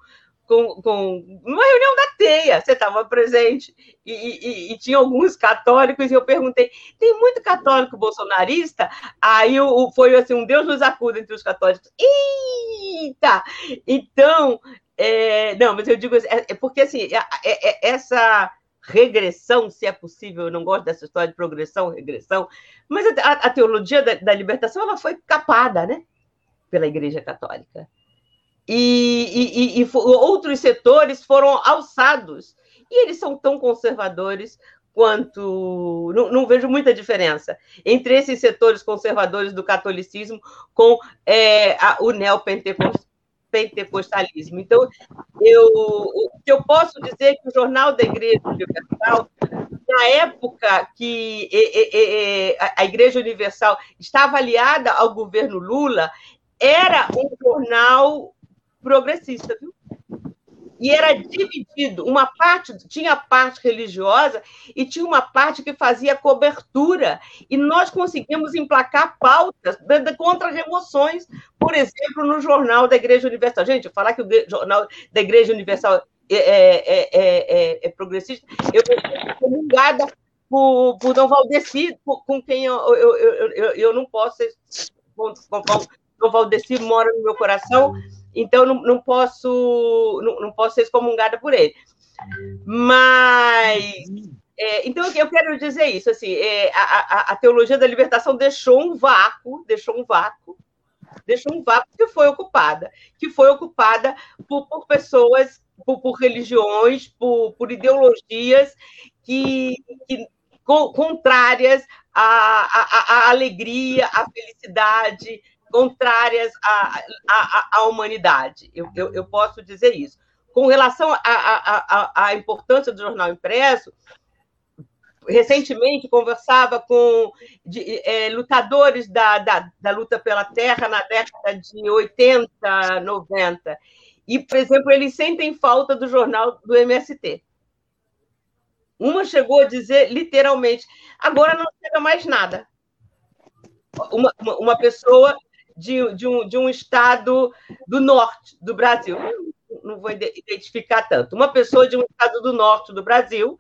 com, com uma reunião da teia, você estava presente, e, e, e, tinha alguns católicos, e eu perguntei, tem muito católico bolsonarista? Aí o, foi assim, um Deus nos acuda entre os católicos. Eita! Então, é, não, mas eu digo, é, é porque assim, é, é, essa regressão, se é possível, eu não gosto dessa história de progressão, regressão, mas a, a teologia da, da libertação, ela foi capada, né? Pela Igreja Católica e, e, e, outros setores foram alçados. E eles são tão conservadores quanto. Não, não, vejo muita diferença entre esses setores conservadores do catolicismo com é, a, o neopentecostalismo. Então, eu, o que eu posso dizer é que o Jornal da Igreja Universal, na época que a Igreja Universal estava aliada ao governo Lula, era um jornal progressista, viu? E era dividido, uma parte tinha a parte religiosa e tinha uma parte que fazia cobertura. E nós conseguimos emplacar pautas contra remoções, por exemplo, no jornal da Igreja Universal. Gente, falar que o jornal da Igreja Universal é, é, é, é progressista, eu fui comungada por, por Dom Valdeci, com quem eu, eu, eu, eu, não posso. Dom Valdeci mora no meu coração então não, não posso não, não, posso ser excomungada por ele. Mas é, então eu quero dizer isso assim, é, a, a, a, teologia da libertação deixou um vácuo, deixou um vácuo, deixou um vácuo que foi ocupada, que foi ocupada por, por pessoas, por, por religiões, por, por ideologias que, que contrárias à, à, à alegria, à felicidade, contrárias à, à, à humanidade. Eu, eu, eu, posso dizer isso. Com relação à importância do jornal impresso, recentemente conversava com de, é, lutadores da, da, da, luta pela terra na década de 80, 90. E, por exemplo, eles sentem falta do jornal do MST. Uma chegou a dizer literalmente: agora não chega mais nada. Uma, uma, uma pessoa de, de, um, de um estado do norte do Brasil. Não vou identificar tanto. Uma pessoa de um estado do norte do Brasil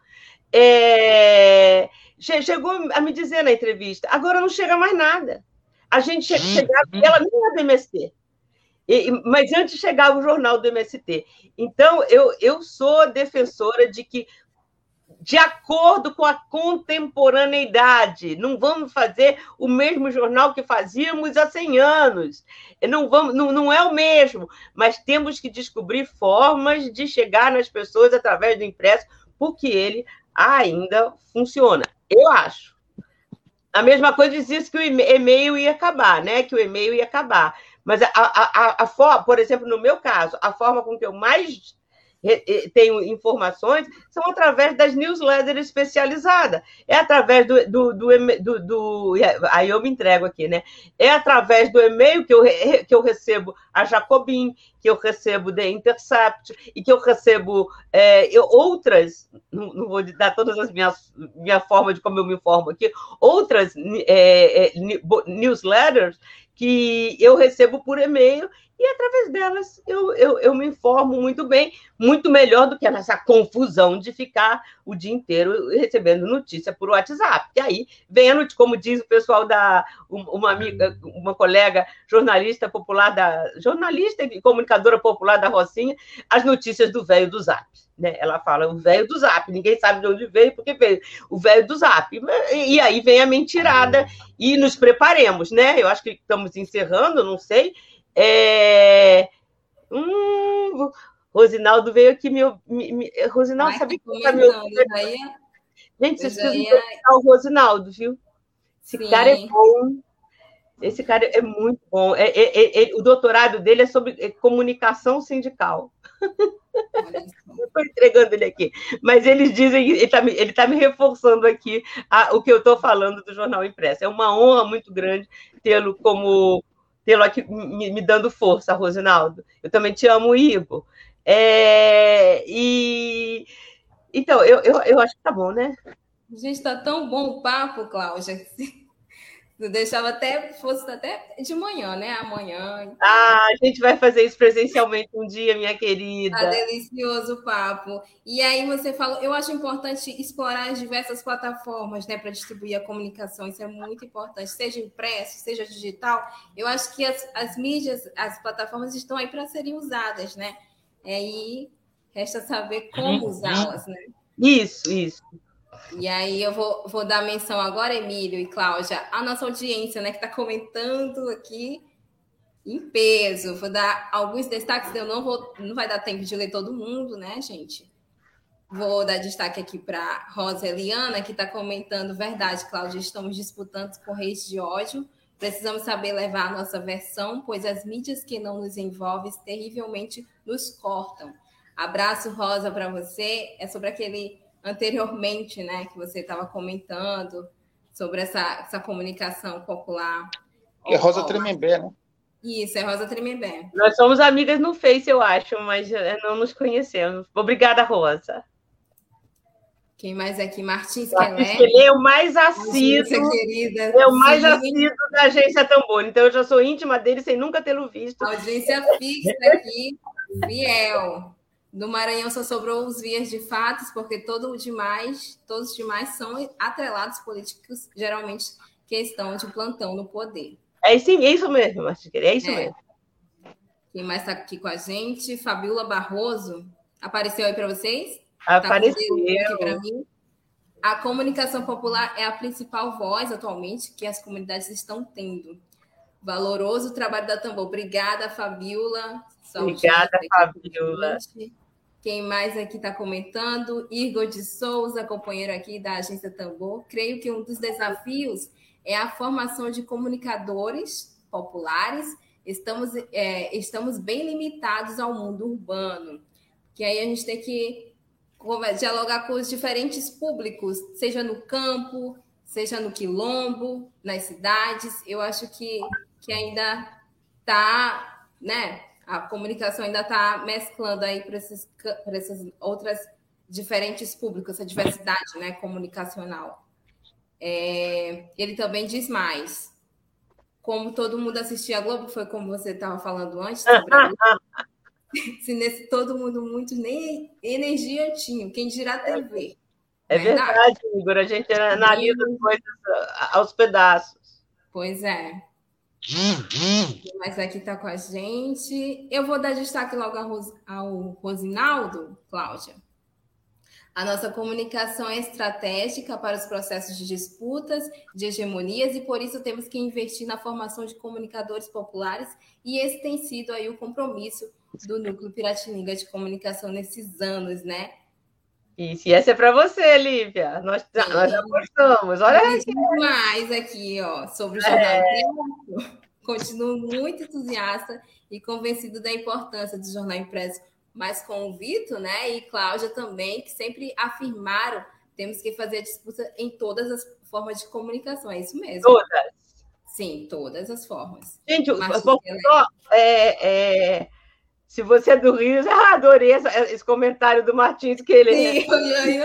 é, chegou a me dizer na entrevista: agora não chega mais nada. A gente chegava, ela nem é do MST. E, mas antes chegava o jornal do MST. Então, eu, eu sou defensora de que de acordo com a contemporaneidade. Não vamos fazer o mesmo jornal que fazíamos há 100 anos. Não, vamos, não, não é o mesmo, mas temos que descobrir formas de chegar nas pessoas através do impresso, porque ele ainda funciona. Eu acho. A mesma coisa dizia que o e-mail ia acabar, né? Que o e-mail ia acabar. Mas a, a, a, a, por exemplo, no meu caso, a forma com que eu mais tenho informações são através das newsletters especializadas, é através do, do, do, do, do, aí eu me entrego aqui, né? É através do e-mail que eu, que eu recebo a Jacobin, que eu recebo The Intercept e que eu recebo é, eu, outras, não, não, vou dar todas as minhas minha forma de como eu me informo aqui, outras é, é, newsletters que eu recebo por e-mail e através delas eu, eu, eu, me informo muito bem, muito melhor do que nessa confusão de ficar o dia inteiro recebendo notícia por WhatsApp. E aí vem a notícia, como diz o pessoal da uma amiga, uma colega jornalista popular da jornalista e comunicadora popular da Rocinha, as notícias do velho do Zap. Né? Ela fala o velho do Zap, ninguém sabe de onde veio, porque veio o velho do Zap. E aí vem a mentirada e nos preparemos, né? Eu acho que estamos encerrando, não sei. É... Hum, Rosinaldo veio aqui me. me, me Rosinaldo, Ai, sabe que tá me ouvindo? Gente, vocês precisam ia... o Rosinaldo, viu? Esse Sim. cara é bom. Esse cara é muito bom. É, é, é, o doutorado dele é sobre é, comunicação sindical. Estou entregando ele aqui. Mas eles dizem, ele está me, tá me reforçando aqui a, o que eu estou falando do jornal impresso. É uma honra muito grande tê-lo como tê-lo aqui me, me, dando força, Rosinaldo. Eu também te amo, Igor. É, e então, eu, eu, eu acho que tá bom, né? Gente, está tão bom o papo, Cláudia. Eu deixava até, fosse até de manhã, né? Amanhã. Então... Ah, a gente vai fazer isso presencialmente um dia, minha querida. Tá delicioso o papo. E aí você falou, eu acho importante explorar as diversas plataformas, né, para distribuir a comunicação. Isso é muito importante, seja impresso, seja digital. Eu acho que as, as mídias, as plataformas estão aí para serem usadas, né? É aí resta saber como uhum. usá-las, né? Isso, isso. E aí eu vou, vou dar menção agora, Emílio e Cláudia, a nossa audiência, né, que está comentando aqui em peso. Vou dar alguns destaques, eu não vou, não vai dar tempo de ler todo mundo, né, gente? Vou dar destaque aqui para Rosa Eliana, que está comentando verdade, Cláudia, estamos disputando com reis de ódio. Precisamos saber levar a nossa versão, pois as mídias que não nos envolvem terrivelmente nos cortam. Abraço, Rosa, para você. É sobre aquele anteriormente, né, que você estava comentando sobre essa, essa comunicação popular. É Rosa Tremembé, né? Isso, é Rosa Tremembé. Nós somos amigas no Face, eu acho, mas eh, não nos conhecemos. Obrigada, Rosa. Quem mais aqui? Martins Kelé. Ele é o mais assíduo. Querida. É o mais assíduo da agência Tambor. Então, eu já sou íntima dele sem nunca tê-lo visto. Audiência fixa aqui, fiel. No Maranhão só sobrou os vias de fatos, porque todo demais, todos os demais são atrelados políticos, geralmente que estão de plantão no poder. É isso, é isso mesmo, Martinha, é isso é. mesmo. Quem mais está aqui com a gente? Fabiola Barroso. Apareceu aí para vocês? Apareceu. Tá para mim. A comunicação popular é a principal voz atualmente que as comunidades estão tendo. Valoroso trabalho da Tambor. Obrigada, Fabiola. Obrigada, Fabiola. Quem mais aqui está comentando? Igor de Souza, companheiro aqui da Agência Tambor. Creio que um dos desafios é a formação de comunicadores populares. Estamos, é, estamos bem limitados ao mundo urbano, que aí a gente tem que dialogar com os diferentes públicos, seja no campo, seja no quilombo, nas cidades. Eu acho que, que ainda está, né? A comunicação ainda está mesclando aí para essas outras diferentes públicos, essa diversidade né, comunicacional. É, ele também diz mais. como todo mundo assistia a Globo, foi como você estava falando antes, se nesse todo mundo muito nem energia tinha, quem dirá É TV. É verdade, verdade Igor, a gente analisa as coisas aos pedaços. Pois é. Mas aqui está com a gente. Eu vou dar destaque logo ao Rosinaldo, Cláudia. A nossa comunicação é estratégica para os processos de disputas, de hegemonias, e por isso temos que investir na formação de comunicadores populares, e esse tem sido aí o compromisso do Núcleo Piratininga de Comunicação nesses anos, né? Isso, e essa é para você, Lívia. Nós, nós já gostamos. Olha aqui. mais aqui, ó, sobre o jornal é. Continuo muito entusiasta e convencido da importância do jornal impresso mas com o Vitor, né, e Cláudia também, que sempre afirmaram temos que fazer a disputa em todas as formas de comunicação, é isso mesmo? Todas. Sim, todas as formas. Gente, só, é, é, se você é do Rio, ah, adorei essa, esse comentário do Martins, que ele. Sim,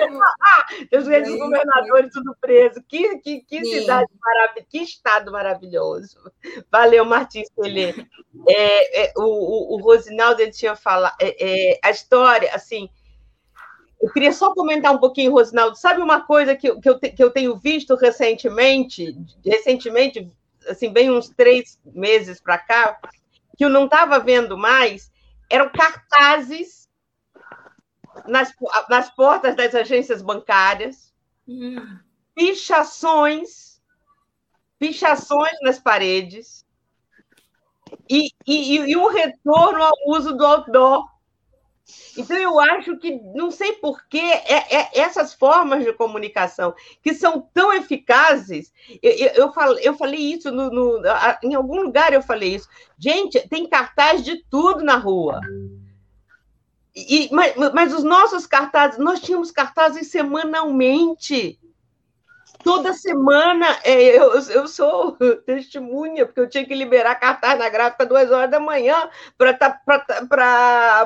eu, Os vezes governadores tudo preso. Que, que, que cidade maravilhosa, que estado maravilhoso. Valeu, Martins Pelé. É, é, o, o, o Rosinaldo ele tinha falado. É, é, a história, assim. Eu queria só comentar um pouquinho, Rosinaldo. Sabe uma coisa que, que, eu, te, que eu tenho visto recentemente, recentemente, assim, bem uns três meses para cá, que eu não estava vendo mais, eram cartazes nas, nas portas das agências bancárias, uhum. pichações, pichações nas paredes, e, e, e o retorno ao uso do outdoor. Então, eu acho que, não sei porquê, é, é, essas formas de comunicação que são tão eficazes, eu, eu, eu, falei, eu falei isso no, no, em algum lugar, eu falei isso. Gente, tem cartaz de tudo na rua. E, mas, mas os nossos cartazes, nós tínhamos cartazes semanalmente toda semana é, eu, eu sou testemunha, porque eu tinha que liberar cartaz na gráfica duas horas da manhã para tá,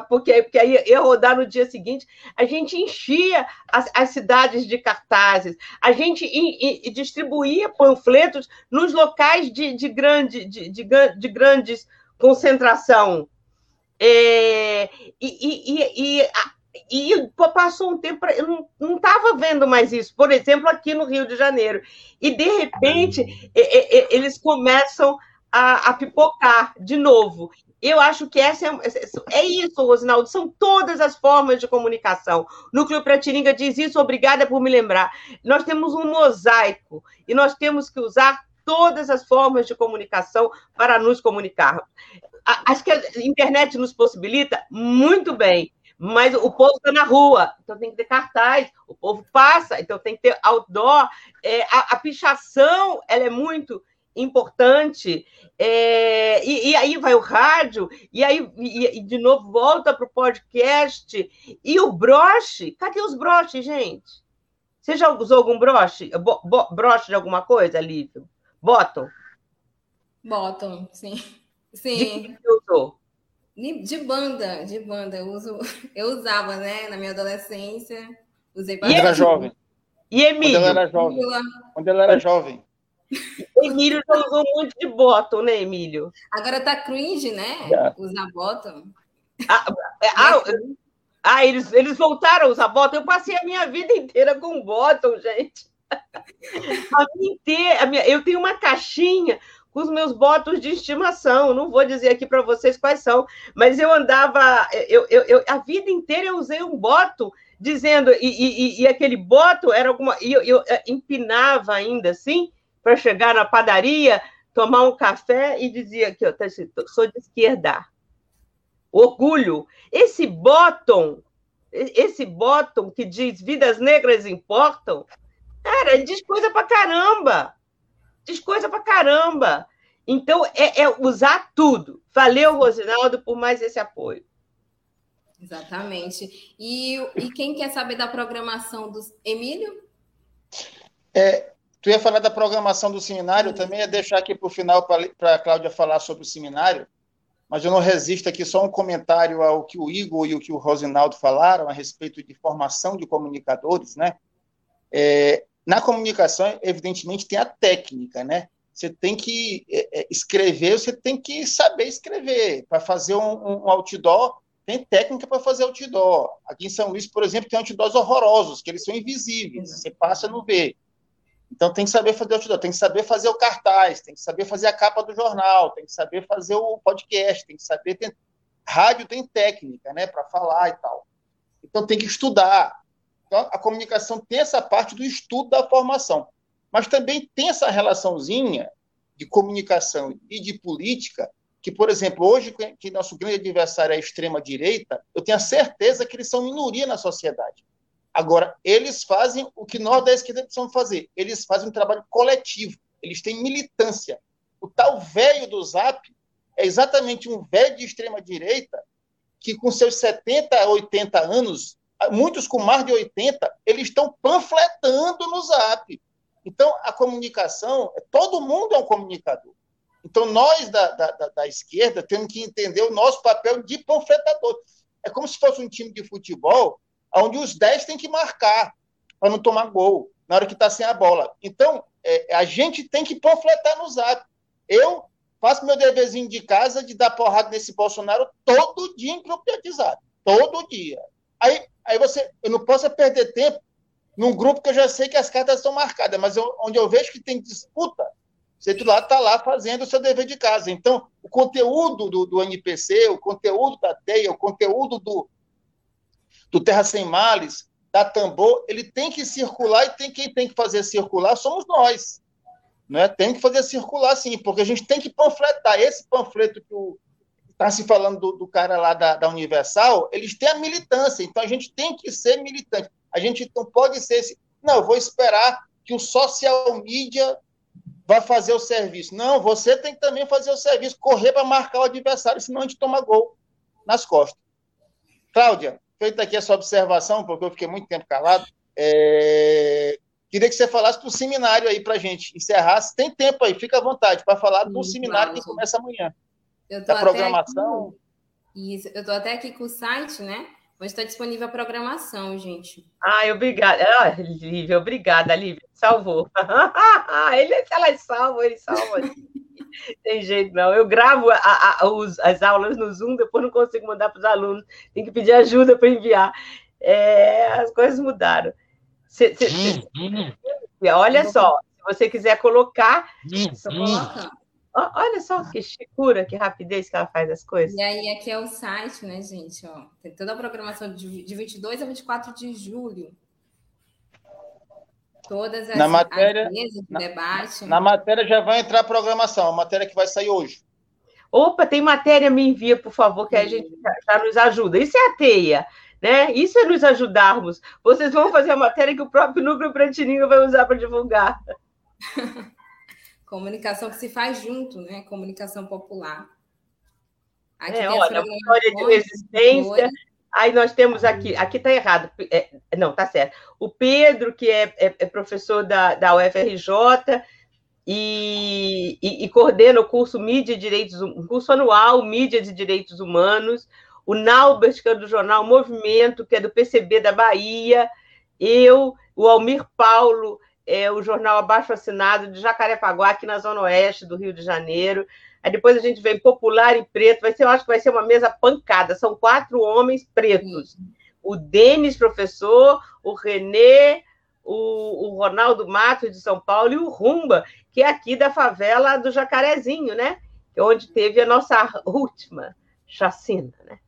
porque, porque aí ia rodar no dia seguinte. A gente enchia as, as cidades de cartazes, a gente in, in, distribuía panfletos nos locais de, de, grande, de, de, de grandes concentração. É, e, e, e, e passou um tempo, eu não estava vendo mais isso, por exemplo, aqui no Rio de Janeiro. E, de repente, eles começam a, a pipocar de novo. Eu acho que essa é, é isso, Rosinaldo, são todas as formas de comunicação. Núcleo Pratiringa diz isso, obrigada por me lembrar. Nós temos um mosaico e nós temos que usar todas as formas de comunicação para nos comunicar. Acho que a internet nos possibilita muito bem, mas o povo está na rua, então tem que ter cartaz, o povo passa, então tem que ter outdoor. É, a, a, pichação ela é muito importante, é, e, e, aí vai o rádio, e aí e, e de novo volta para o podcast, e o broche, cadê os broches, gente? Você já usou algum broche? Bo, bo, broche de alguma coisa, Lívio? Bottom? Bottom, sim. Sim. De que você usou? De banda, de banda. Eu, uso, eu usava, né, na minha adolescência. Usei Quando era jovem. E Emílio? Quando ela era jovem. Quando ela era jovem. Emílio já usou muito de bottom, né, Emílio? Agora tá cringe, né? É. Usar bottom. Ah, é, ah, ah, eles, eles voltaram a usar bottom. Eu passei a minha vida inteira com bottom, gente. A minha inteira, a minha, eu tenho uma caixinha com os meus botos de estimação. Não vou dizer aqui para vocês quais são, mas eu andava, eu, eu, eu, a vida inteira eu usei um boto dizendo, e, e, e aquele boto era alguma. E eu, eu eh, empinava ainda assim, para chegar na padaria, tomar um café e dizia eu tá sou de esquerda. Orgulho. Esse bottom, esse bottom que diz vidas negras importam, cara, diz coisa para caramba diz coisa pra caramba. Então, é, é usar tudo. Valeu, Rosinaldo, por mais esse apoio. Exatamente. E, e quem quer saber da programação do Emílio? É, tu ia falar da programação do seminário, também ia deixar aqui para o final para a Cláudia falar sobre o seminário, mas eu não resisto aqui só um comentário ao que o Igor e o que o Rosinaldo falaram a respeito de formação de comunicadores, né? É, na comunicação, evidentemente, tem a técnica, né? você tem que é, é, escrever, você tem que saber escrever. Para fazer um, um, outdoor, tem técnica para fazer outdoor. Aqui em São Luís, por exemplo, tem outdoors horrorosos, que eles são invisíveis, você passa e não vê. Então tem que saber fazer outdoor, tem que saber fazer o cartaz, tem que saber fazer a capa do jornal, tem que saber fazer o podcast, tem que saber. Tem... Rádio tem técnica, né, para falar e tal. Então tem que estudar. Então, a comunicação tem essa parte do estudo da formação mas também tem essa relaçãozinha de comunicação e de política, que, por exemplo, hoje, que nosso grande adversário é a extrema-direita, eu tenho a certeza que eles são minoria na sociedade. Agora, eles fazem o que nós da esquerda precisamos fazer. Eles fazem um trabalho coletivo, eles têm militância. O tal velho do Zap é exatamente um velho de extrema-direita que, com seus 70, 80 anos, muitos com mais de 80, eles estão panfletando no Zap então, a comunicação, todo mundo é um comunicador. Então, nós da, da, da, esquerda temos que entender o nosso papel de panfletador. É como se fosse um time de futebol onde os 10 têm que marcar para não tomar gol na hora que está sem a bola. Então, é, a gente tem que panfletar no zap. Eu faço meu deverzinho de casa de dar porrada nesse Bolsonaro todo dia em grupo de WhatsApp. Todo dia. Aí, aí você, eu não posso perder tempo num grupo que eu já sei que as cartas estão marcadas, mas eu, onde eu vejo que tem disputa, você lado está lá fazendo o seu dever de casa. Então, o conteúdo do, do NPC, o conteúdo da TEIA, o conteúdo do, do Terra Sem Males, da Tambor, ele tem que circular e tem quem tem que fazer circular somos nós. Né? Tem que fazer circular, sim, porque a gente tem que panfletar. Esse panfleto que está se falando do, do, cara lá da, da Universal, eles têm a militância, então a gente tem que ser militante. A gente não pode ser esse. Não, vou esperar que o social media vai fazer o serviço. Não, você tem que também fazer o serviço, correr para marcar o adversário, senão a gente toma gol nas costas. Cláudia, feita aqui essa observação, porque eu fiquei muito tempo calado, é... queria que você falasse do seminário aí para a gente encerrar. Tem tempo aí, fica à vontade para falar do Sim, seminário claro. que começa amanhã. Da programação. Aqui... Isso, eu estou até aqui com o site, né? Mas está disponível a programação, gente. Ai, obrigada. Ah, Lívia, obrigada, Lívia. Salvou. ele, ela salva, ele salva. Tem jeito, não. Eu gravo a, a, os, as aulas no Zoom, depois não consigo mandar para os alunos. Tem que pedir ajuda para enviar. É, as coisas mudaram. Cê, cê, cê, olha só, se você quiser colocar. Só coloca. Olha só que chicura, que rapidez que ela faz as coisas. E aí, aqui é o site, né, gente? Ó, tem toda a programação de, de 22 a 24 de julho. Todas as, na matéria, mesas de na, debate. Na matéria já vai entrar a programação, a matéria que vai sair hoje. Opa, tem matéria, me envia, por favor, que a gente já, já nos ajuda. Isso é a teia, né? Isso é nos ajudarmos. Vocês vão fazer a matéria que o próprio Núcleo Prantininho vai usar para divulgar. Comunicação que se faz junto, né? Comunicação popular. Aqui é, olha, história de resistência. Aí nós temos aqui, aqui está errado, é, não, está certo. O Pedro, que é, é, é professor da, da UFRJ e, e, e, coordena o curso Mídia e Direitos, um curso anual Mídia de Direitos Humanos. O Naubert, que é do jornal Movimento, que é do PCB da Bahia. Eu, o Almir Paulo, é o jornal abaixo assinado de Jacarepaguá, aqui na Zona Oeste do Rio de Janeiro. Aí depois a gente vem Popular e Preto. Vai ser, eu acho que vai ser uma mesa pancada. São quatro homens pretos. O Denis, professor, o Renê, o, o Ronaldo Matos de São Paulo e o Rumba, que é aqui da favela do Jacarezinho, né? É onde teve a nossa última chacina, né?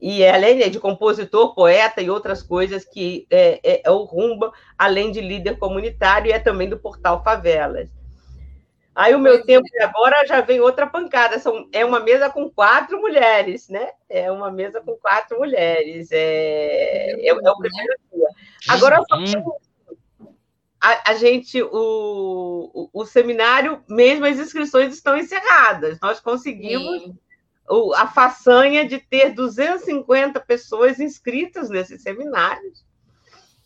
E além é de compositor, poeta e outras coisas que é, é, é, o Rumba, além de líder comunitário, e é também do portal Favelas. Aí o meu tempo agora já vem outra pancada. São, é uma mesa com quatro mulheres, né? É uma mesa com quatro mulheres. É, é, é o primeiro dia. Agora a, a gente, o, o, o, seminário, mesmo as inscrições estão encerradas. Nós conseguimos. Sim a façanha de ter 250 pessoas inscritas nesses seminários.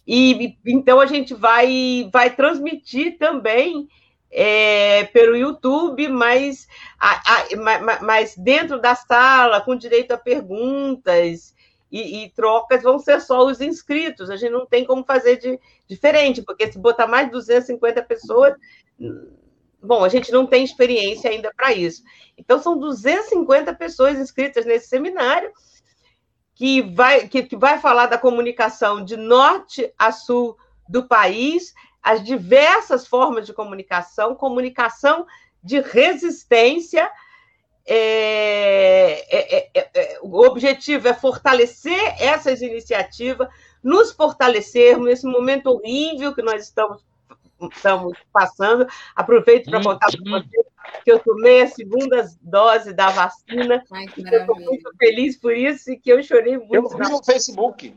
E então a gente vai, vai transmitir também é, pelo YouTube, mas, a, a, mas dentro da sala, com direito a perguntas e, e, trocas, vão ser só os inscritos. A gente não tem como fazer de, diferente, porque se botar mais de 250 pessoas, bom, a gente não tem experiência ainda para isso. Então, são 250 pessoas inscritas nesse seminário, que vai, que, que vai falar da comunicação de norte a sul do país, as diversas formas de comunicação, comunicação de resistência. É, é, é, é o objetivo é fortalecer essas iniciativas, nos fortalecermos nesse momento horrível que nós estamos, estamos passando. Aproveito para contar para vocês que eu tomei a segunda dose da vacina. Ai, eu estou muito feliz por isso e que eu chorei muito. Eu vi no Facebook.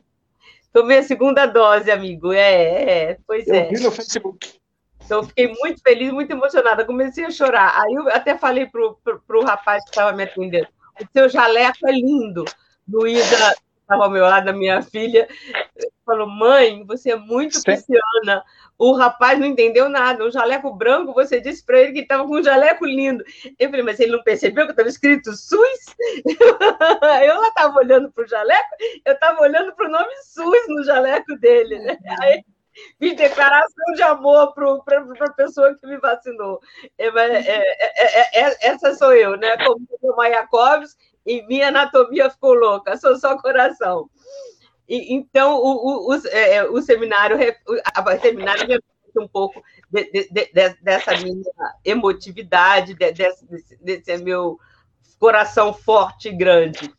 Tomei a segunda dose, amigo. É, é pois eu é. Eu vi no Facebook. Então, fiquei muito feliz, muito emocionada. Comecei a chorar. Aí eu até falei para o rapaz que estava me atendendo: o seu jaleco é lindo. Luísa estava ao meu lado, a minha filha, falou: mãe, você é muito Sim. pisciana. O rapaz não entendeu nada. Um jaleco branco, você disse para ele que estava com um jaleco lindo. Eu falei, mas ele não percebeu que estava escrito SUS? eu lá estava olhando para o jaleco, eu estava olhando para o nome SUS no jaleco dele. Né? Aí, fiz declaração de amor para a pessoa que me vacinou. É, é, é, essa sou eu, né? Como o Mayakovs, e minha anatomia ficou louca, sou só coração. E, então, o, o, o, é, o seminário, seminário reflete um pouco de, de, de, dessa minha emotividade, desse, desse meu coração forte e grande.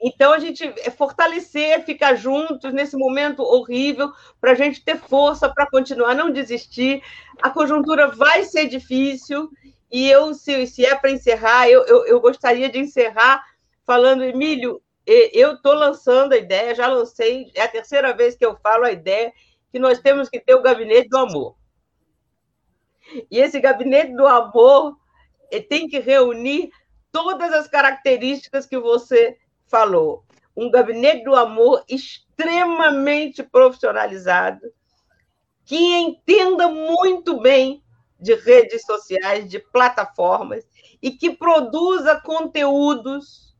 Então, a gente é fortalecer, ficar juntos nesse momento horrível, para a gente ter força para continuar, não desistir. A conjuntura vai ser difícil, e eu, se, se é para encerrar, eu, eu, eu gostaria de encerrar falando, Emílio, eu estou lançando a ideia, já lancei, é a terceira vez que eu falo a ideia que nós temos que ter o gabinete do amor. E esse gabinete do amor tem que reunir todas as características que você falou. Um gabinete do amor extremamente profissionalizado, que entenda muito bem de redes sociais, de plataformas, e que produza conteúdos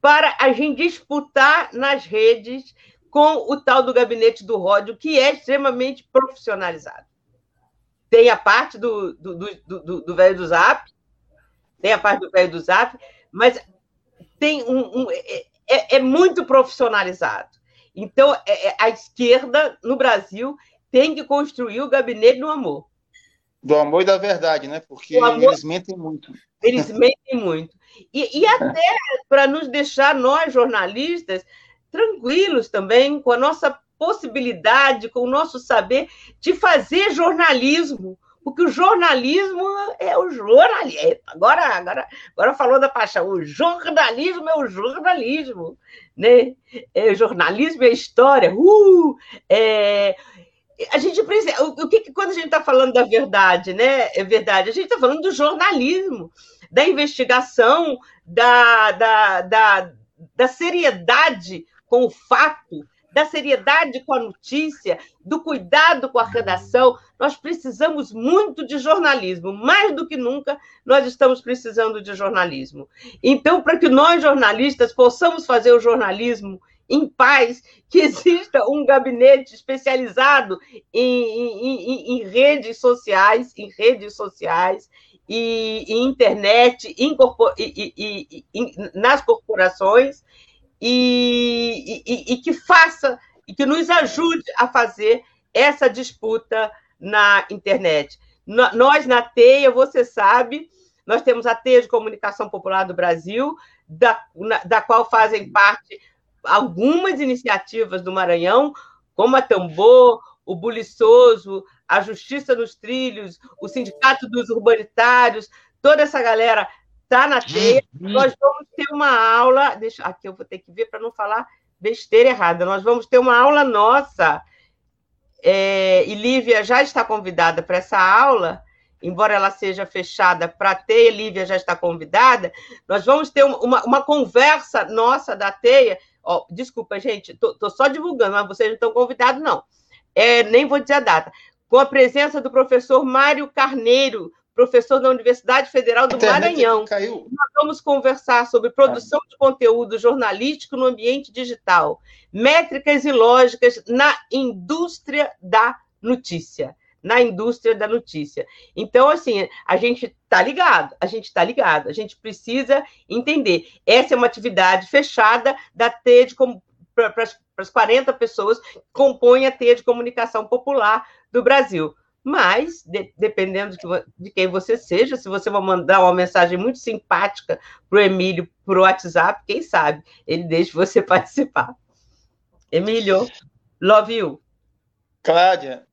para a gente disputar nas redes com o tal do gabinete do ródio, que é extremamente profissionalizado. Tem a parte do, do, do, do, velho do Zap, tem a parte do velho do Zap, mas tem um, um é, é, é, muito profissionalizado. Então, é, é, a esquerda no Brasil tem que construir o gabinete do amor. Do amor e da verdade, né? Porque amor, eles mentem muito. Eles mentem muito. E, e até para nos deixar, nós jornalistas, tranquilos também com a nossa possibilidade, com o nosso saber de fazer jornalismo, porque o jornalismo é o jornalismo. Agora, agora, agora falou da paixão. O jornalismo é o jornalismo, né? É, jornalismo é história. Uh, é, a gente precisa. O, que quando a gente está falando da verdade, né? É verdade. A gente está falando do jornalismo, da investigação, da, da, da, da seriedade com o fato, da seriedade com a notícia, do cuidado com a redação. Nós precisamos muito de jornalismo, mais do que nunca nós estamos precisando de jornalismo. Então, para que nós jornalistas possamos fazer o jornalismo em paz, que exista um gabinete especializado em, em, em, redes sociais, em redes sociais e, em internet, em, e, nas corporações, e, e, e que faça e que nos ajude a fazer essa disputa na internet. Nós, na TEIA, você sabe, nós temos a TEIA de Comunicação Popular do Brasil, da, da qual fazem parte algumas iniciativas do Maranhão, como a Tambor, o Buliçoso, a Justiça nos Trilhos, o Sindicato dos Urbanitários, toda essa galera Está na teia. Nós vamos ter uma aula. Deixa, aqui eu vou ter que ver para não falar besteira errada. Nós vamos ter uma aula nossa. É, e Lívia já está convidada para essa aula, embora ela seja fechada para ter, Lívia já está convidada. Nós vamos ter uma, uma conversa nossa da teia. Desculpa, gente, estou só divulgando, mas vocês não estão convidados, não. É, nem vou dizer a data. Com a presença do professor Mário Carneiro, professor da Universidade Federal do Maranhão. Caiu. Nós vamos conversar sobre produção de conteúdo jornalístico no ambiente digital, métricas e lógicas na indústria da notícia. Na indústria da notícia. Então, assim, a gente está ligado, a gente está ligado, a gente precisa entender. Essa é uma atividade fechada da teia de para as 40 pessoas que compõem a teia de comunicação popular do Brasil. Mas, de, dependendo de, de, quem você seja, se você vai mandar uma mensagem muito simpática para o Emílio por WhatsApp, quem sabe ele deixe você participar. Emílio, love you. Cláudia,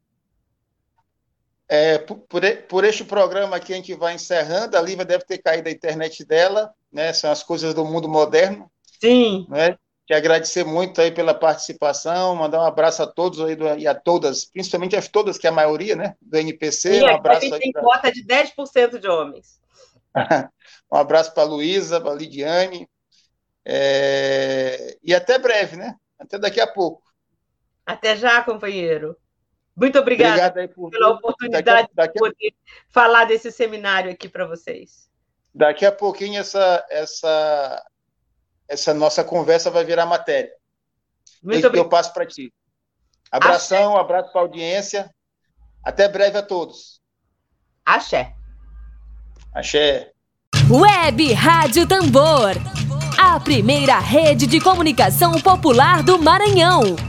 é, por, por, este programa aqui a gente vai encerrando, a Lívia deve ter caído a internet dela, né? São as coisas do mundo moderno. Sim. Né? Te agradecer muito aí pela participação, mandar um abraço a todos aí do, e a todas, principalmente as todas, que é a maioria, né? Do NPC. Sim, um abraço a gente tem pra... cota de 10% de homens. um abraço para a Luísa, para a Lidiane. É... E até breve, né? Até daqui a pouco. Até já, companheiro. Muito obrigada por... pela oportunidade daqui a... daqui a... de poder falar desse seminário aqui para vocês. Daqui a pouquinho essa, essa, essa nossa conversa vai virar matéria. Muito obrigado. eu passo para ti. Abração, Axé. abraço para a audiência. Até breve a todos. Axé. Axé. Web Rádio Tambor. A primeira rede de comunicação popular do Maranhão.